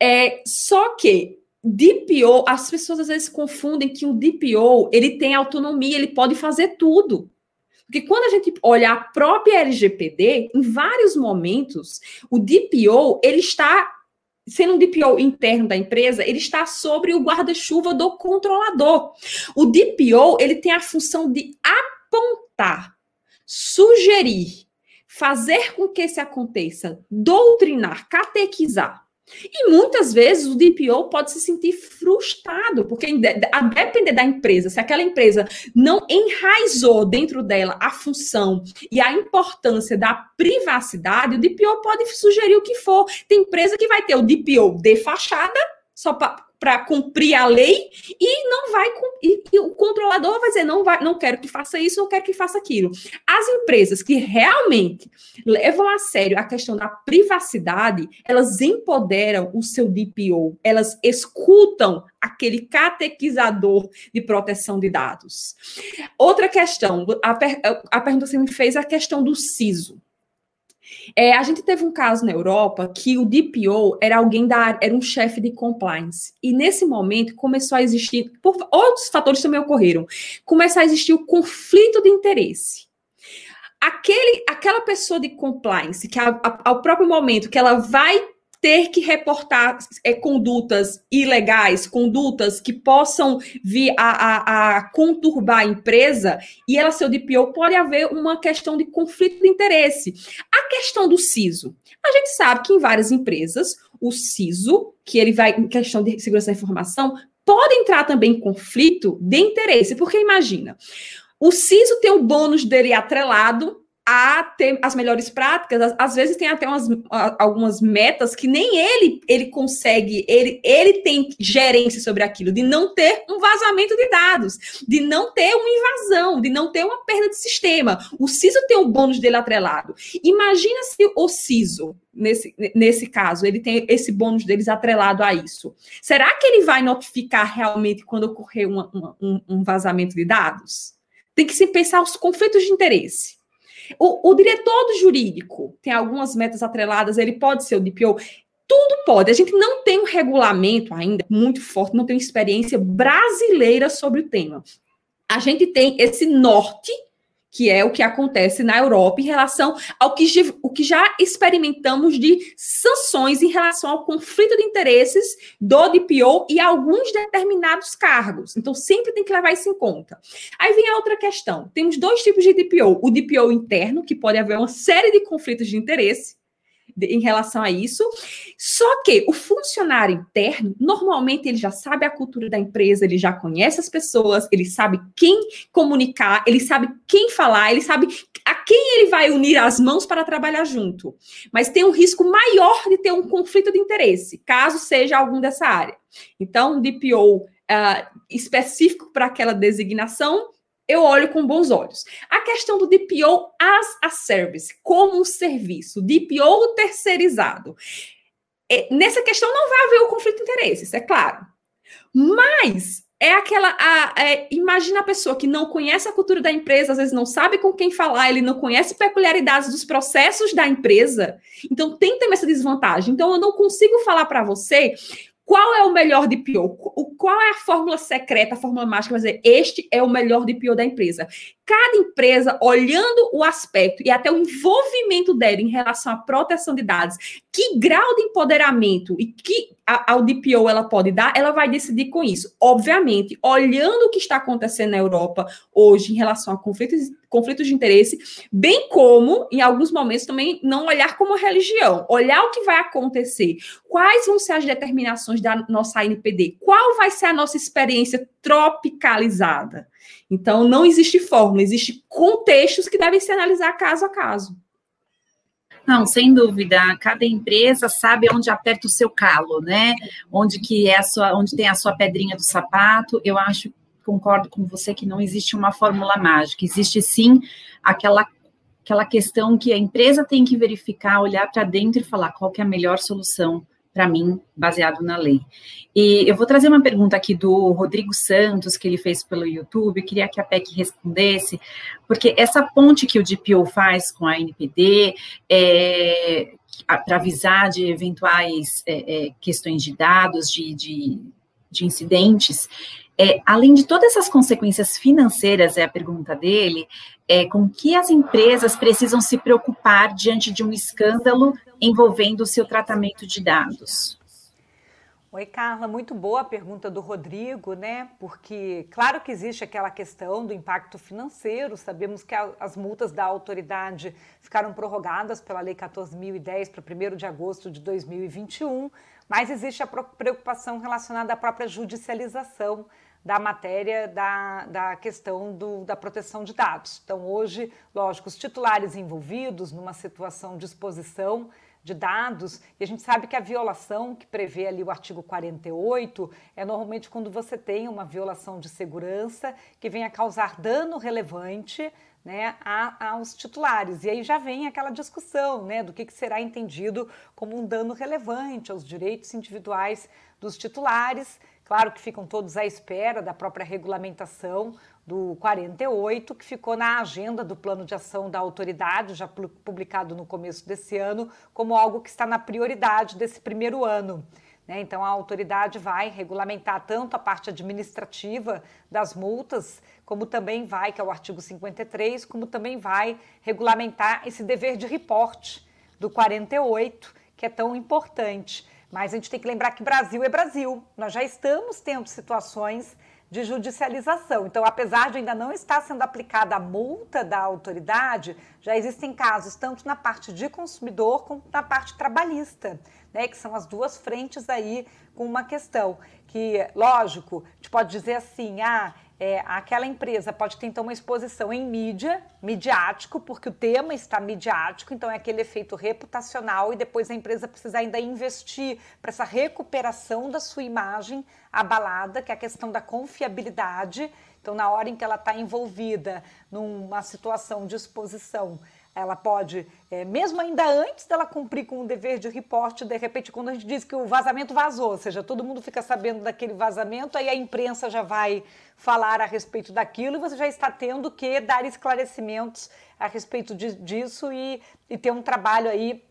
É, só que DPO, as pessoas às vezes confundem que o DPO ele tem autonomia, ele pode fazer tudo. Porque quando a gente olha a própria LGPD, em vários momentos, o DPO ele está sendo um DPO interno da empresa, ele está sobre o guarda-chuva do controlador. O DPO ele tem a função de apontar, sugerir, fazer com que isso aconteça, doutrinar, catequizar. E muitas vezes o DPO pode se sentir frustrado, porque a depender da empresa, se aquela empresa não enraizou dentro dela a função e a importância da privacidade, o DPO pode sugerir o que for. Tem empresa que vai ter o DPO de fachada, só para para cumprir a lei e não vai e, e, o controlador vai dizer não vai não quero que faça isso não quero que faça aquilo. As empresas que realmente levam a sério a questão da privacidade elas empoderam o seu DPO elas escutam aquele catequizador de proteção de dados. Outra questão a, per, a pergunta que você me fez é a questão do CISO é, a gente teve um caso na Europa que o DPO era alguém da era um chefe de compliance. E nesse momento começou a existir, por, outros fatores também ocorreram, começou a existir o conflito de interesse. Aquele, aquela pessoa de compliance, que a, a, ao próprio momento que ela vai ter que reportar é, condutas ilegais, condutas que possam vir a, a, a, conturbar a empresa e ela ser o DPO, pode haver uma questão de conflito de interesse. A questão do CISO. A gente sabe que em várias empresas, o CISO, que ele vai em questão de segurança da informação, pode entrar também em conflito de interesse, porque imagina, o CISO tem o bônus dele atrelado a ter as melhores práticas, às, vezes tem até umas, algumas metas que nem ele ele consegue, ele, ele tem gerência sobre aquilo, de não ter um vazamento de dados, de não ter uma invasão, de não ter uma perda de sistema. O CISO tem o bônus dele atrelado. Imagina se o CISO, nesse, nesse caso, ele tem esse bônus deles atrelado a isso. Será que ele vai notificar realmente quando ocorrer uma, uma, um, um vazamento de dados? Tem que se pensar os conflitos de interesse. O, o diretor do jurídico tem algumas metas atreladas, ele pode ser o DPO. Tudo pode. A gente não tem um regulamento ainda muito forte, não tem experiência brasileira sobre o tema. A gente tem esse norte que é o que acontece na Europa em relação ao que, o que já experimentamos de sanções em relação ao conflito de interesses do DPO e alguns determinados cargos. Então, sempre tem que levar isso em conta. Aí vem a outra questão. Temos dois tipos de DPO. O DPO interno, que pode haver uma série de conflitos de interesse, em relação a isso. Só que o funcionário interno, normalmente ele já sabe a cultura da empresa, ele já conhece as pessoas, ele sabe quem comunicar, ele sabe quem falar, ele sabe a quem ele vai unir as mãos para trabalhar junto. Mas tem um risco maior de ter um conflito de interesse, caso seja algum dessa área. Então, um DPO uh, ah, específico para aquela designação eu olho com bons olhos. A questão do DPO as a service, como um serviço, DPO terceirizado. É, nessa questão não vai haver o conflito de interesse interesse, isso é claro. Mas é aquela. A, é, imagina a pessoa que não conhece a cultura da empresa, às vezes não sabe com quem falar, ele não conhece peculiaridades dos processos da empresa, então tem também essa desvantagem. Então, eu não consigo falar para você qual é o melhor DPO? Qual é a fórmula secreta, a fórmula mágica para dizer este é o melhor DPO da empresa? Cada empresa, olhando o aspecto e até o envolvimento dela em relação à proteção de dados, que grau de empoderamento e que a, DPO ela pode dar, ela vai decidir com isso. Obviamente, olhando o que está acontecendo na Europa hoje em relação a conflitos, conflitos de interesse, bem como, em alguns momentos, também não olhar como religião, olhar o que vai acontecer, quais vão ser as determinações da nossa ANPD, qual vai ser a nossa experiência tropicalizada. Então, não existe fórmula, existe contextos que devem ser analisados caso a caso. Não, sem dúvida. Cada empresa sabe onde aperta o seu calo, né? Onde que é a sua, onde tem a sua pedrinha do sapato. Eu acho, concordo com você que não existe uma fórmula mágica. Existe sim aquela aquela questão que a empresa tem que verificar, olhar para dentro e falar qual que é a melhor solução para mim, baseado na lei. E eu vou trazer uma pergunta aqui do Rodrigo Santos, que ele fez pelo YouTube, queria que a PEC respondesse, porque essa ponte que o DPO faz com a NPD, é, para avisar de eventuais é, é, questões de dados, de, de, de incidentes, é, além de todas essas consequências financeiras, é a pergunta dele, é, com que as empresas precisam se preocupar diante de um escândalo envolvendo o seu tratamento de dados? Oi, Carla, muito boa a pergunta do Rodrigo, né? Porque, claro que existe aquela questão do impacto financeiro, sabemos que a, as multas da autoridade ficaram prorrogadas pela Lei 14.010 para 1 de agosto de 2021, mas existe a preocupação relacionada à própria judicialização da matéria da, da questão do, da proteção de dados. Então, hoje, lógico, os titulares envolvidos numa situação de exposição de dados, e a gente sabe que a violação que prevê ali o artigo 48 é normalmente quando você tem uma violação de segurança que venha causar dano relevante né, aos titulares. E aí já vem aquela discussão né, do que, que será entendido como um dano relevante aos direitos individuais dos titulares. Claro que ficam todos à espera da própria regulamentação do 48, que ficou na agenda do plano de ação da autoridade, já publicado no começo desse ano, como algo que está na prioridade desse primeiro ano. Né? Então, a autoridade vai regulamentar tanto a parte administrativa das multas, como também vai, que é o artigo 53, como também vai regulamentar esse dever de reporte do 48, que é tão importante. Mas a gente tem que lembrar que Brasil é Brasil. Nós já estamos tendo situações de judicialização. Então, apesar de ainda não estar sendo aplicada a multa da autoridade, já existem casos tanto na parte de consumidor como na parte trabalhista, né, que são as duas frentes aí com uma questão que, lógico, a gente pode dizer assim, ah, é, aquela empresa pode ter então uma exposição em mídia, midiático, porque o tema está midiático, então é aquele efeito reputacional e depois a empresa precisa ainda investir para essa recuperação da sua imagem abalada, que é a questão da confiabilidade. Então, na hora em que ela está envolvida numa situação de exposição ela pode, é, mesmo ainda antes dela cumprir com o dever de reporte, de repente, quando a gente diz que o vazamento vazou, ou seja, todo mundo fica sabendo daquele vazamento, aí a imprensa já vai falar a respeito daquilo e você já está tendo que dar esclarecimentos a respeito de, disso e, e ter um trabalho aí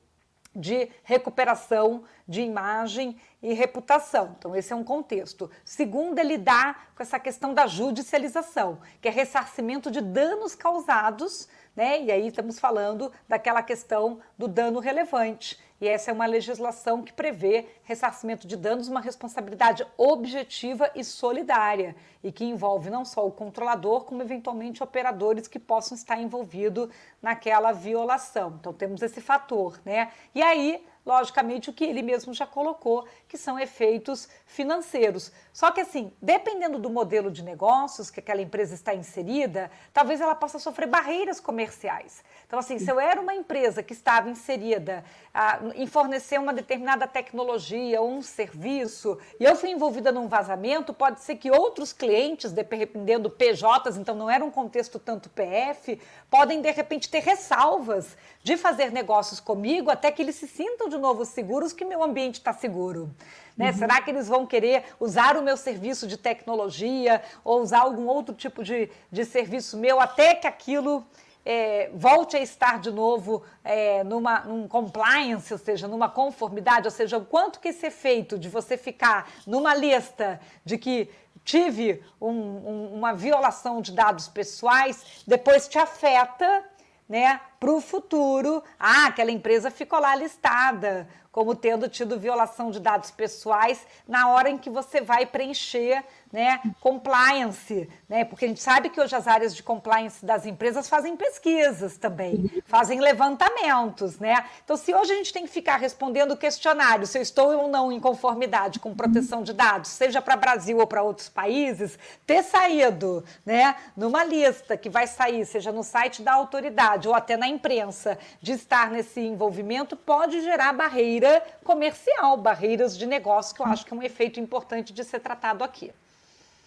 de recuperação de imagem e reputação. Então, esse é um contexto. Segundo, é lidar com essa questão da judicialização, que é ressarcimento de danos causados né? E aí estamos falando daquela questão do dano relevante. E essa é uma legislação que prevê ressarcimento de danos, uma responsabilidade objetiva e solidária, e que envolve não só o controlador, como eventualmente operadores que possam estar envolvidos naquela violação. Então temos esse fator, né? E aí logicamente, o que ele mesmo já colocou, que são efeitos financeiros. Só que, assim, dependendo do modelo de negócios que aquela empresa está inserida, talvez ela possa sofrer barreiras comerciais. Então, assim, se eu era uma empresa que estava inserida ah, em fornecer uma determinada tecnologia ou um serviço, e eu fui envolvida num vazamento, pode ser que outros clientes, dependendo PJs, então não era um contexto tanto PF, podem, de repente, ter ressalvas de fazer negócios comigo até que eles se sintam de novo seguros que meu ambiente está seguro? Né? Uhum. Será que eles vão querer usar o meu serviço de tecnologia ou usar algum outro tipo de, de serviço meu até que aquilo é, volte a estar de novo é, numa num compliance, ou seja, numa conformidade, ou seja, o quanto que esse efeito de você ficar numa lista de que tive um, um, uma violação de dados pessoais, depois te afeta né, para o futuro. Ah, aquela empresa ficou lá listada como tendo tido violação de dados pessoais na hora em que você vai preencher né, compliance, né? Porque a gente sabe que hoje as áreas de compliance das empresas fazem pesquisas também, fazem levantamentos, né? Então, se hoje a gente tem que ficar respondendo questionário se eu estou ou não em conformidade com proteção de dados, seja para Brasil ou para outros países, ter saído, né, numa lista que vai sair, seja no site da autoridade ou até na imprensa, de estar nesse envolvimento, pode gerar barreira comercial, barreiras de negócio, que eu acho que é um efeito importante de ser tratado aqui.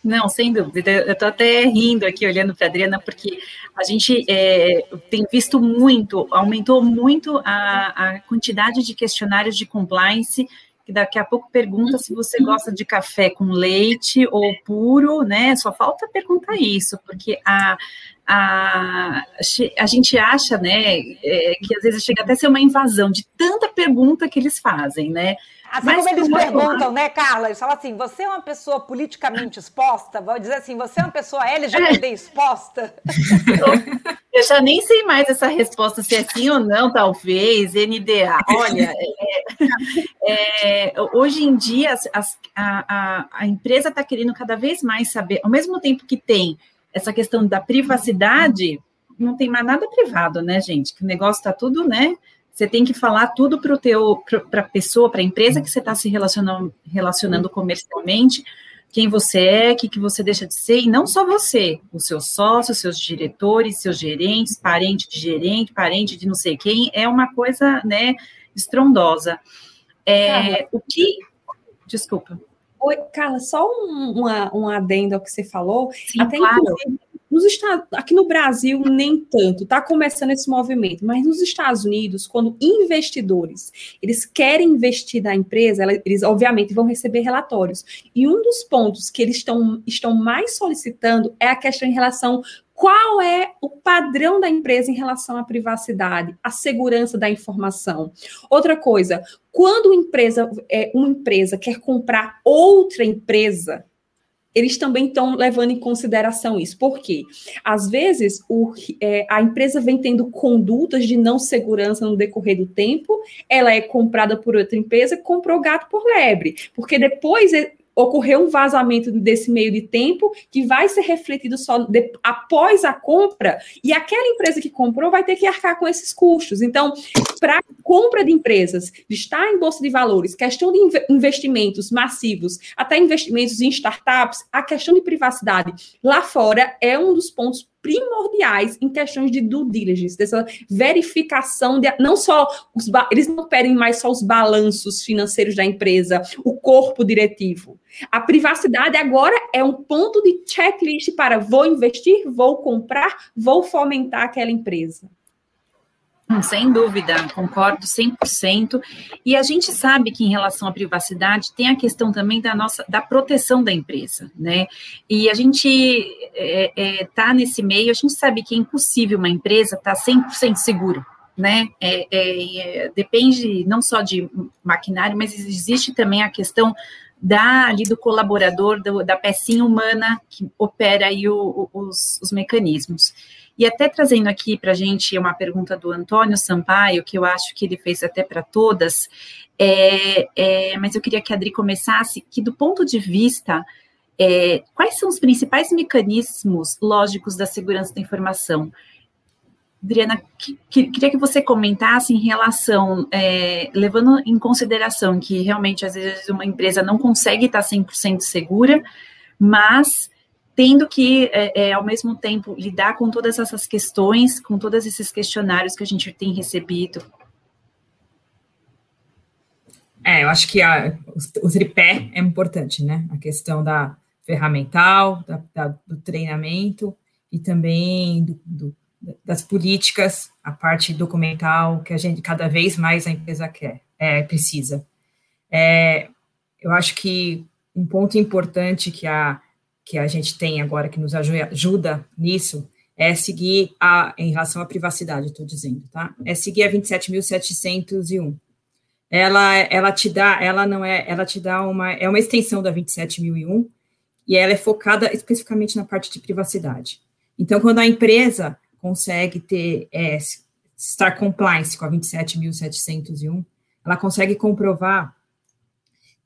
Não, sem dúvida. Eu estou até rindo aqui, olhando para a Adriana, porque a gente é, tem visto muito, aumentou muito a, a quantidade de questionários de compliance que daqui a pouco pergunta se você gosta de café com leite ou puro, né? Só falta perguntar isso, porque a, a, a gente acha, né, é, que às vezes chega até a ser uma invasão de tanta pergunta que eles fazem, né? Assim Mas como eles perguntam, né, Carla? Eles falam assim: você é uma pessoa politicamente exposta? Vou dizer assim: você é uma pessoa LGBT é. exposta? [LAUGHS] Eu já nem sei mais essa resposta, se é sim ou não, talvez, NDA. Olha, é, é, hoje em dia as, a, a, a empresa está querendo cada vez mais saber, ao mesmo tempo que tem essa questão da privacidade, não tem mais nada privado, né, gente? Que o negócio está tudo, né? Você tem que falar tudo para o teu, para a pessoa, para a empresa que você está se relacionando, relacionando comercialmente, quem você é, o que, que você deixa de ser, e não só você, os seus sócios, seus diretores, seus gerentes, parente de gerente, parente de não sei quem, é uma coisa, né, estrondosa. É, o que. Desculpa. Oi, Carla, só um, uma, um adendo ao que você falou. Sim, Até claro. inclusive, nos Estados, aqui no Brasil, nem tanto, está começando esse movimento, mas nos Estados Unidos, quando investidores eles querem investir na empresa, eles obviamente vão receber relatórios. E um dos pontos que eles estão, estão mais solicitando é a questão em relação qual é o padrão da empresa em relação à privacidade, à segurança da informação. Outra coisa, quando uma empresa, é, uma empresa quer comprar outra empresa, eles também estão levando em consideração isso. Por quê? Às vezes, o, é, a empresa vem tendo condutas de não segurança no decorrer do tempo, ela é comprada por outra empresa, comprou gato por lebre, porque depois ocorreu um vazamento desse meio de tempo que vai ser refletido só de, após a compra e aquela empresa que comprou vai ter que arcar com esses custos. Então, para compra de empresas, de estar em bolsa de valores, questão de investimentos massivos, até investimentos em startups, a questão de privacidade lá fora é um dos pontos primordiais em questões de due diligence, dessa verificação de não só os eles não pedem mais só os balanços financeiros da empresa, o corpo diretivo. A privacidade agora é um ponto de checklist para vou investir, vou comprar, vou fomentar aquela empresa. Sem dúvida, concordo 100%. E a gente sabe que em relação à privacidade tem a questão também da nossa da proteção da empresa, né? E a gente está é, é, tá nesse meio, a gente sabe que é impossível uma empresa estar tá 100% seguro, né? É, é, é, depende não só de maquinário, mas existe também a questão da ali do colaborador, do, da pecinha humana que opera aí o, o, os, os mecanismos. E até trazendo aqui para a gente uma pergunta do Antônio Sampaio, que eu acho que ele fez até para todas, é, é, mas eu queria que a Adri começasse, que do ponto de vista, é, quais são os principais mecanismos lógicos da segurança da informação? Adriana, que, que, queria que você comentasse em relação, é, levando em consideração que realmente às vezes uma empresa não consegue estar 100% segura, mas tendo que, é, é, ao mesmo tempo, lidar com todas essas questões, com todos esses questionários que a gente tem recebido? É, eu acho que a, o, tripé é importante, né? A questão da ferramental, da, da, do treinamento e também do, do, das políticas, a parte documental que a gente cada vez mais a empresa quer. é, precisa. É, eu acho que um ponto importante que a, que a gente tem agora, que nos ajuda nisso, é seguir a, em relação à privacidade, estou dizendo, tá? É seguir a 27.701. Ela, ela te dá, ela não é, ela te dá uma, é uma extensão da 27.001 e ela é focada especificamente na parte de privacidade. Então, quando a empresa consegue ter, é, estar compliance com a 27.701, ela consegue comprovar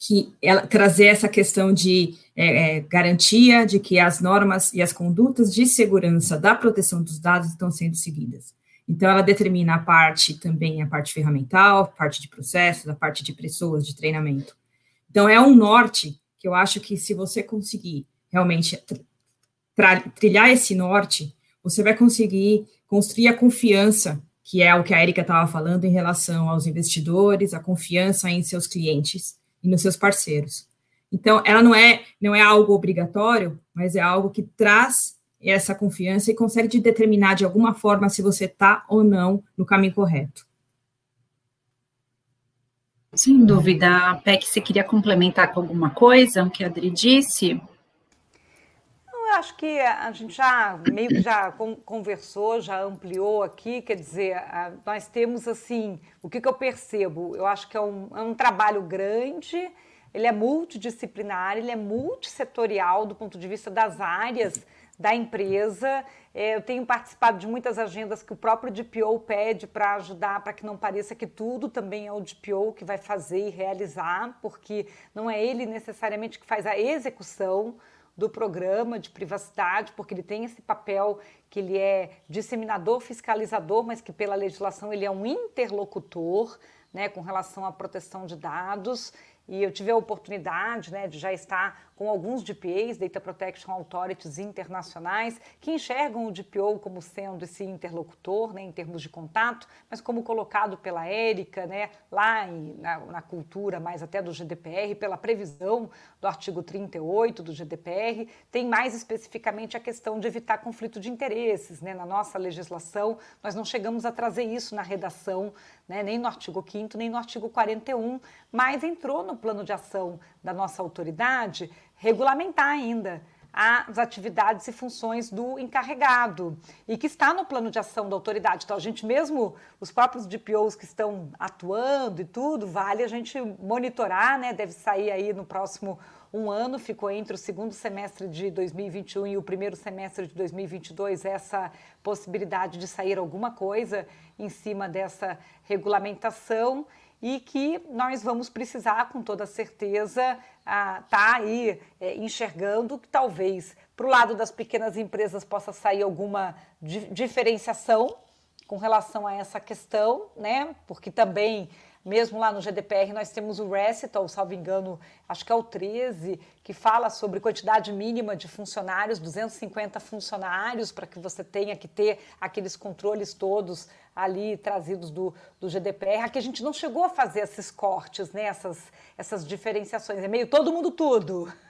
que ela trazer essa questão de é, é, garantia de que as normas e as condutas de segurança da proteção dos dados estão sendo seguidas. Então, ela determina a parte também, a parte ferramental, a parte de processos, a parte de pessoas, de treinamento. Então, é um norte que eu acho que se você conseguir realmente trilhar esse norte, você vai conseguir construir a confiança, que é o que a Erika estava falando em relação aos investidores, a confiança em seus clientes, e nos seus parceiros. Então, ela não é, não é algo obrigatório, mas é algo que traz essa confiança e consegue te determinar de alguma forma se você está ou não no caminho correto. Sem dúvida. Peck, você queria complementar com alguma coisa o que a Adri disse? Acho que a gente já meio que já conversou, já ampliou aqui, quer dizer, nós temos assim, o que, que eu percebo? Eu acho que é um, é um trabalho grande, ele é multidisciplinar, ele é multissetorial do ponto de vista das áreas da empresa. É, eu tenho participado de muitas agendas que o próprio DPO pede para ajudar, para que não pareça que tudo também é o DPO que vai fazer e realizar, porque não é ele necessariamente que faz a execução do programa de privacidade, porque ele tem esse papel que ele é disseminador, fiscalizador, mas que pela legislação ele é um interlocutor, né, com relação à proteção de dados. E eu tive a oportunidade né, de já estar com alguns DPAs, Data Protection Authorities internacionais, que enxergam o DPO como sendo esse interlocutor, né, em termos de contato, mas como colocado pela Érica, né, lá em, na, na, cultura mais até do GDPR, pela previsão do artigo 38 do GDPR, tem mais especificamente a questão de evitar conflito de interesses. Né, na nossa legislação, nós não chegamos a trazer isso na redação, né, nem no artigo 5 nem no artigo 41, mas entrou no plano de ação da nossa autoridade regulamentar ainda as atividades e funções do encarregado e que está no plano de ação da autoridade. Então, a gente mesmo, os próprios DPOs que estão atuando e tudo, vale a gente monitorar, né? Deve sair aí no próximo um ano, ficou entre o segundo semestre de 2021 e o primeiro semestre de 2022 essa possibilidade de sair alguma coisa em cima dessa regulamentação e que nós vamos precisar, com toda certeza, estar ah, tá aí é, enxergando que talvez para o lado das pequenas empresas possa sair alguma di diferenciação com relação a essa questão, né? Porque também mesmo lá no GDPR, nós temos o Recital, salvo engano, acho que é o 13, que fala sobre quantidade mínima de funcionários, 250 funcionários, para que você tenha que ter aqueles controles todos ali trazidos do, do GDPR. Aqui a gente não chegou a fazer esses cortes, né? essas, essas diferenciações. É meio todo mundo tudo. [LAUGHS]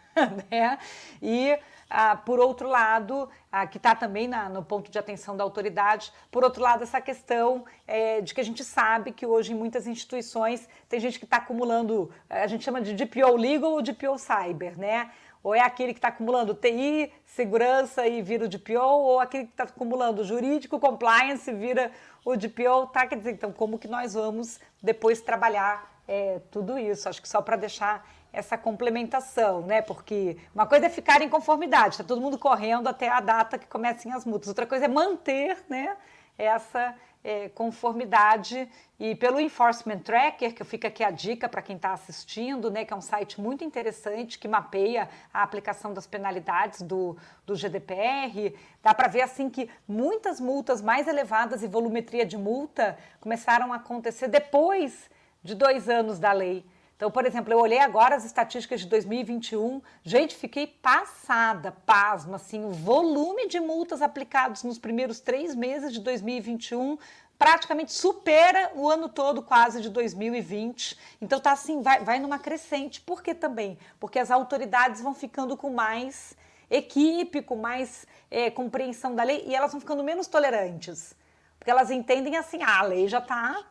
Né? E ah, por outro lado, ah, que está também na, no ponto de atenção da autoridade, por outro lado, essa questão é, de que a gente sabe que hoje em muitas instituições tem gente que está acumulando, a gente chama de DPO legal ou DPO cyber, né? Ou é aquele que está acumulando TI, segurança e vira o DPO, ou aquele que está acumulando jurídico, compliance vira o DPO, tá? Quer dizer, então, como que nós vamos depois trabalhar é, tudo isso? Acho que só para deixar essa complementação, né? Porque uma coisa é ficar em conformidade, está todo mundo correndo até a data que comecem as multas. Outra coisa é manter, né? Essa é, conformidade e pelo Enforcement Tracker, que fica aqui a dica para quem está assistindo, né, que é um site muito interessante que mapeia a aplicação das penalidades do, do GDPR, dá para ver assim que muitas multas mais elevadas e volumetria de multa começaram a acontecer depois de dois anos da lei. Então, por exemplo, eu olhei agora as estatísticas de 2021, gente, fiquei passada, pasma, assim, o volume de multas aplicadas nos primeiros três meses de 2021 praticamente supera o ano todo quase de 2020. Então tá assim, vai, vai numa crescente. Por que também? Porque as autoridades vão ficando com mais equipe, com mais é, compreensão da lei e elas vão ficando menos tolerantes. Porque elas entendem assim, ah, a lei já está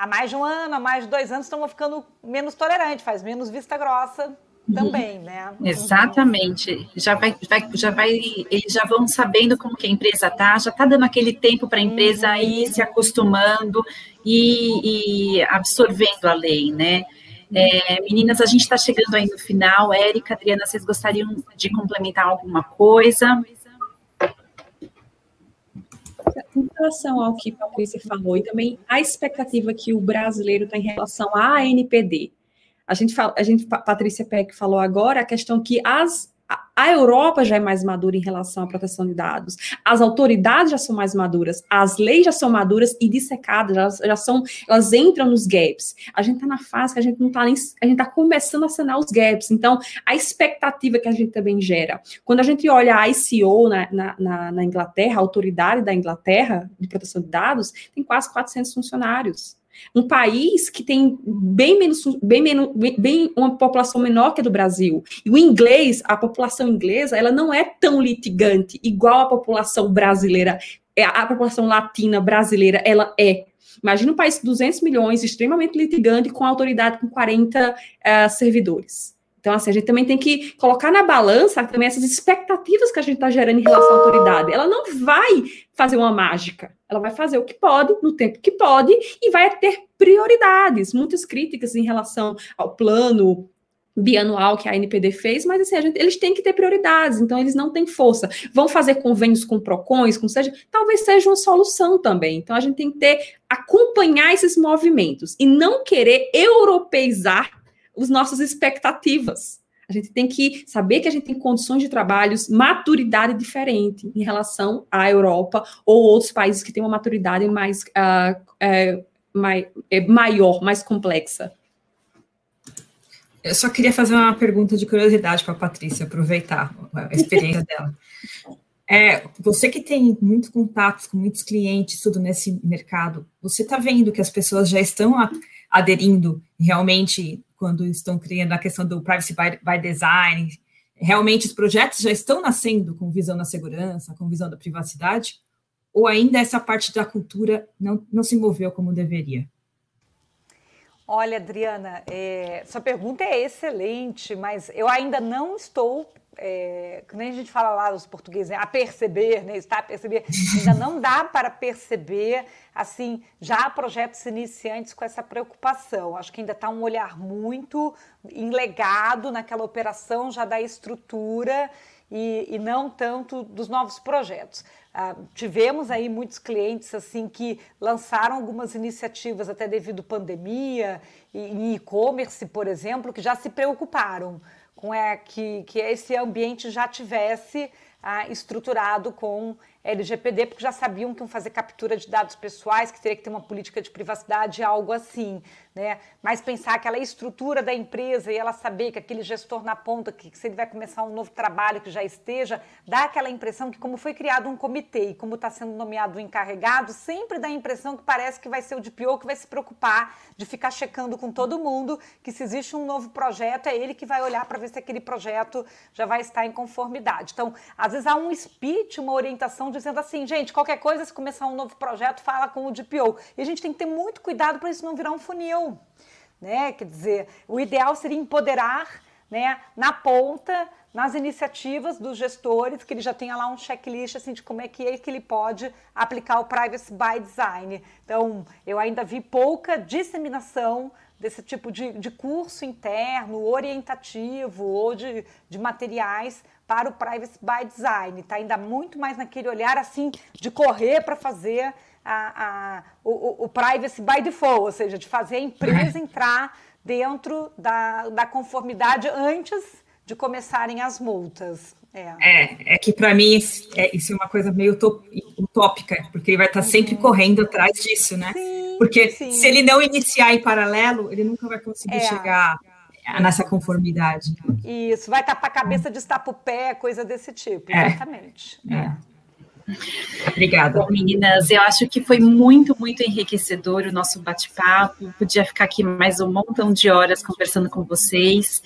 há mais de um ano, há mais de dois anos, estão ficando menos tolerantes, faz menos vista grossa também, né? [LAUGHS] Exatamente. Já vai, vai, já vai, eles já vão sabendo como que a empresa tá, já está dando aquele tempo para a empresa uhum. ir se acostumando e, e absorvendo a lei, né? É, meninas, a gente está chegando aí no final. Érica, Adriana, vocês gostariam de complementar alguma coisa? Em relação ao que Patrícia falou, e também a expectativa que o brasileiro tem em relação à ANPD. A gente, fala, a gente Patrícia Peck falou agora a questão que as a Europa já é mais madura em relação à proteção de dados. As autoridades já são mais maduras, as leis já são maduras e dissecadas, já, já são, elas entram nos gaps. A gente está na fase que a gente não está nem, a gente está começando a sanar os gaps. Então, a expectativa que a gente também gera. Quando a gente olha a ICO na, na, na, na Inglaterra, a autoridade da Inglaterra de proteção de dados, tem quase 400 funcionários. Um país que tem bem menos, bem menos, bem uma população menor que a do Brasil. E o inglês, a população inglesa, ela não é tão litigante igual a população brasileira, é, a população latina brasileira, ela é. Imagina um país de 200 milhões, extremamente litigante, com autoridade com 40 uh, eh, servidores. Então, assim, a gente também tem que colocar na balança também essas expectativas que a gente está gerando em relação à autoridade. Ela não vai fazer uma mágica, ela vai fazer o que pode, no tempo que pode, e vai ter prioridades. Muitas críticas em relação ao plano bianual que a NPD fez, mas assim, gente, eles têm que ter prioridades, então eles não têm força. Vão fazer convênios com PROCONs, com seja, talvez seja uma solução também. Então a gente tem que ter, acompanhar esses movimentos e não querer europeizar as nossas expectativas. A gente tem que saber que a gente tem condições de trabalhos, maturidade diferente em relação à Europa ou outros países que têm uma maturidade mais, uh, é, mai, é, maior, mais complexa. Eu só queria fazer uma pergunta de curiosidade para a Patrícia, aproveitar a experiência [LAUGHS] dela. É, você que tem muitos contatos com muitos clientes, tudo nesse mercado, você está vendo que as pessoas já estão aderindo realmente quando estão criando a questão do privacy by, by design. Realmente os projetos já estão nascendo com visão na segurança, com visão da privacidade, ou ainda essa parte da cultura não, não se moveu como deveria? Olha, Adriana, é, sua pergunta é excelente, mas eu ainda não estou é, nem a gente fala lá os portugueses, né, a perceber, né, está a perceber, ainda não dá para perceber, assim, já projetos iniciantes com essa preocupação. Acho que ainda está um olhar muito enlegado naquela operação já da estrutura e, e não tanto dos novos projetos. Ah, tivemos aí muitos clientes assim que lançaram algumas iniciativas até devido à pandemia, em e-commerce, por exemplo, que já se preocuparam com é, que, que esse ambiente já tivesse ah, estruturado com LGPD, porque já sabiam que iam fazer captura de dados pessoais, que teria que ter uma política de privacidade, algo assim né? Mas pensar aquela estrutura da empresa e ela saber que aquele gestor na ponta, que, que se ele vai começar um novo trabalho que já esteja, dá aquela impressão que como foi criado um comitê e como está sendo nomeado o encarregado, sempre dá a impressão que parece que vai ser o DPO que vai se preocupar de ficar checando com todo mundo que se existe um novo projeto, é ele que vai olhar para ver se aquele projeto já vai estar em conformidade. Então, às vezes há um speech, uma orientação dizendo assim, gente, qualquer coisa, se começar um novo projeto, fala com o DPO. E a gente tem que ter muito cuidado para isso não virar um funil né? Quer dizer, o ideal seria empoderar né, na ponta, nas iniciativas dos gestores, que ele já tenha lá um checklist assim, de como é que, é que ele pode aplicar o Privacy by Design. Então, eu ainda vi pouca disseminação desse tipo de, de curso interno, orientativo ou de, de materiais para o Privacy by Design. Está ainda muito mais naquele olhar assim de correr para fazer a, a, o, o privacy by default, ou seja, de fazer a empresa [LAUGHS] entrar dentro da, da conformidade antes de começarem as multas. É, é, é que para mim é, isso é uma coisa meio utópica, porque ele vai estar tá sempre uhum. correndo atrás disso, né? Sim, porque sim. se ele não iniciar em paralelo, ele nunca vai conseguir é. chegar nessa conformidade. Isso, vai tapar a cabeça, destapa o pé, coisa desse tipo, é. exatamente. É. Obrigada. Bom, meninas, eu acho que foi muito, muito enriquecedor o nosso bate-papo. Podia ficar aqui mais um montão de horas conversando com vocês.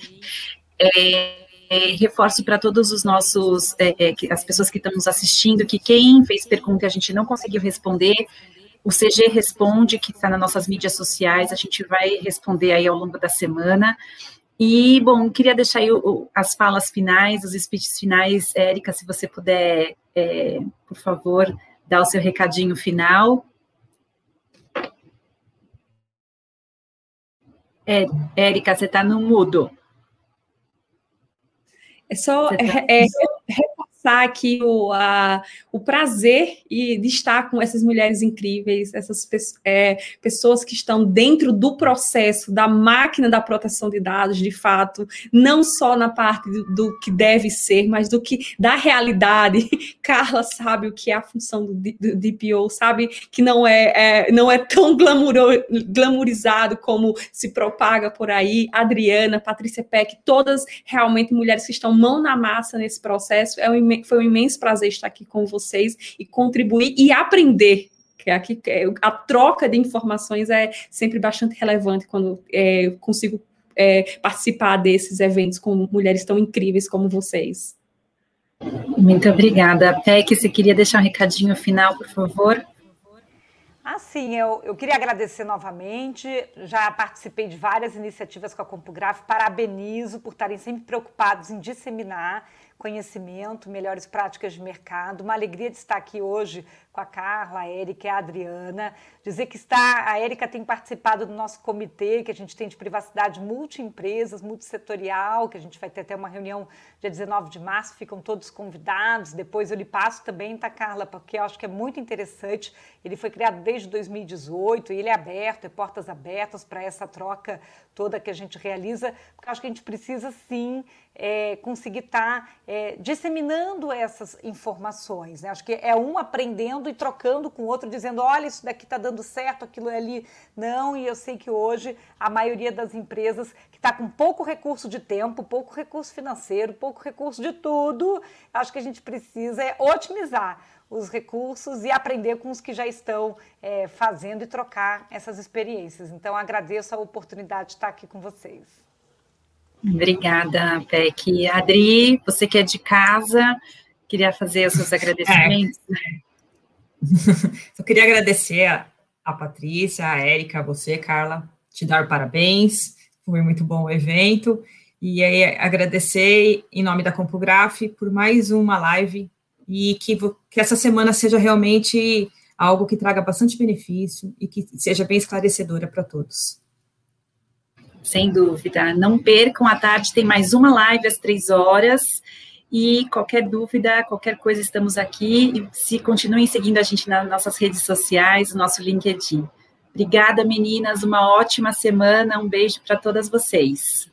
É, é, reforço para todos os nossos, é, é as pessoas que estão nos assistindo, que quem fez pergunta e a gente não conseguiu responder, o CG Responde, que está nas nossas mídias sociais, a gente vai responder aí ao longo da semana. E, bom, queria deixar aí o, as falas finais, os speeches finais. Érica, se você puder, é, por favor, dar o seu recadinho final. É, Érica, você está no mudo. É só tá... é, é, reforçar aqui o, a, o prazer e de estar com essas mulheres incríveis, essas é, pessoas que estão dentro do processo da máquina da proteção de dados, de fato, não só na parte do, do que deve ser, mas do que da realidade. [LAUGHS] Carla sabe o que é a função do, do DPO, sabe que não é, é não é tão glamourizado como se propaga por aí. Adriana, Patrícia Peck, todas realmente mulheres que estão mão na massa nesse processo. É um, foi um imenso prazer estar aqui com vocês e contribuir e aprender que aqui é, a troca de informações é sempre bastante relevante quando é, consigo é, participar desses eventos com mulheres tão incríveis como vocês. Muito obrigada. Peck, você queria deixar um recadinho final, por favor? Ah, sim, eu, eu queria agradecer novamente. Já participei de várias iniciativas com a CompuGraf. Parabenizo por estarem sempre preocupados em disseminar conhecimento, melhores práticas de mercado. Uma alegria de estar aqui hoje com a Carla, a Érica e a Adriana. Dizer que está, a Érica tem participado do nosso comitê, que a gente tem de privacidade multi-empresas, multissetorial, que a gente vai ter até uma reunião dia 19 de março, ficam todos convidados. Depois eu lhe passo também, tá, Carla? Porque eu acho que é muito interessante. Ele foi criado desde 2018 e ele é aberto, é portas abertas para essa troca toda que a gente realiza, porque eu acho que a gente precisa sim é, conseguir estar tá, é, disseminando essas informações. Né? Acho que é um aprendendo e trocando com o outro, dizendo: olha, isso daqui está dando certo, aquilo é ali não. E eu sei que hoje a maioria das empresas que está com pouco recurso de tempo, pouco recurso financeiro, pouco recurso de tudo, acho que a gente precisa é otimizar os recursos e aprender com os que já estão é, fazendo e trocar essas experiências. Então, agradeço a oportunidade de estar aqui com vocês. Obrigada, Peck. Adri, você que é de casa, queria fazer os seus [LAUGHS] agradecimentos. [LAUGHS] É. Eu queria agradecer a, a Patrícia, a Érica, a você, Carla, te dar parabéns, foi muito bom o evento, e aí agradecer em nome da CompuGraf por mais uma live, e que, que essa semana seja realmente algo que traga bastante benefício e que seja bem esclarecedora para todos. Sem dúvida. Não percam, à tarde tem mais uma live às três horas. E qualquer dúvida, qualquer coisa, estamos aqui. E se continuem seguindo a gente nas nossas redes sociais, o nosso LinkedIn. Obrigada, meninas. Uma ótima semana. Um beijo para todas vocês.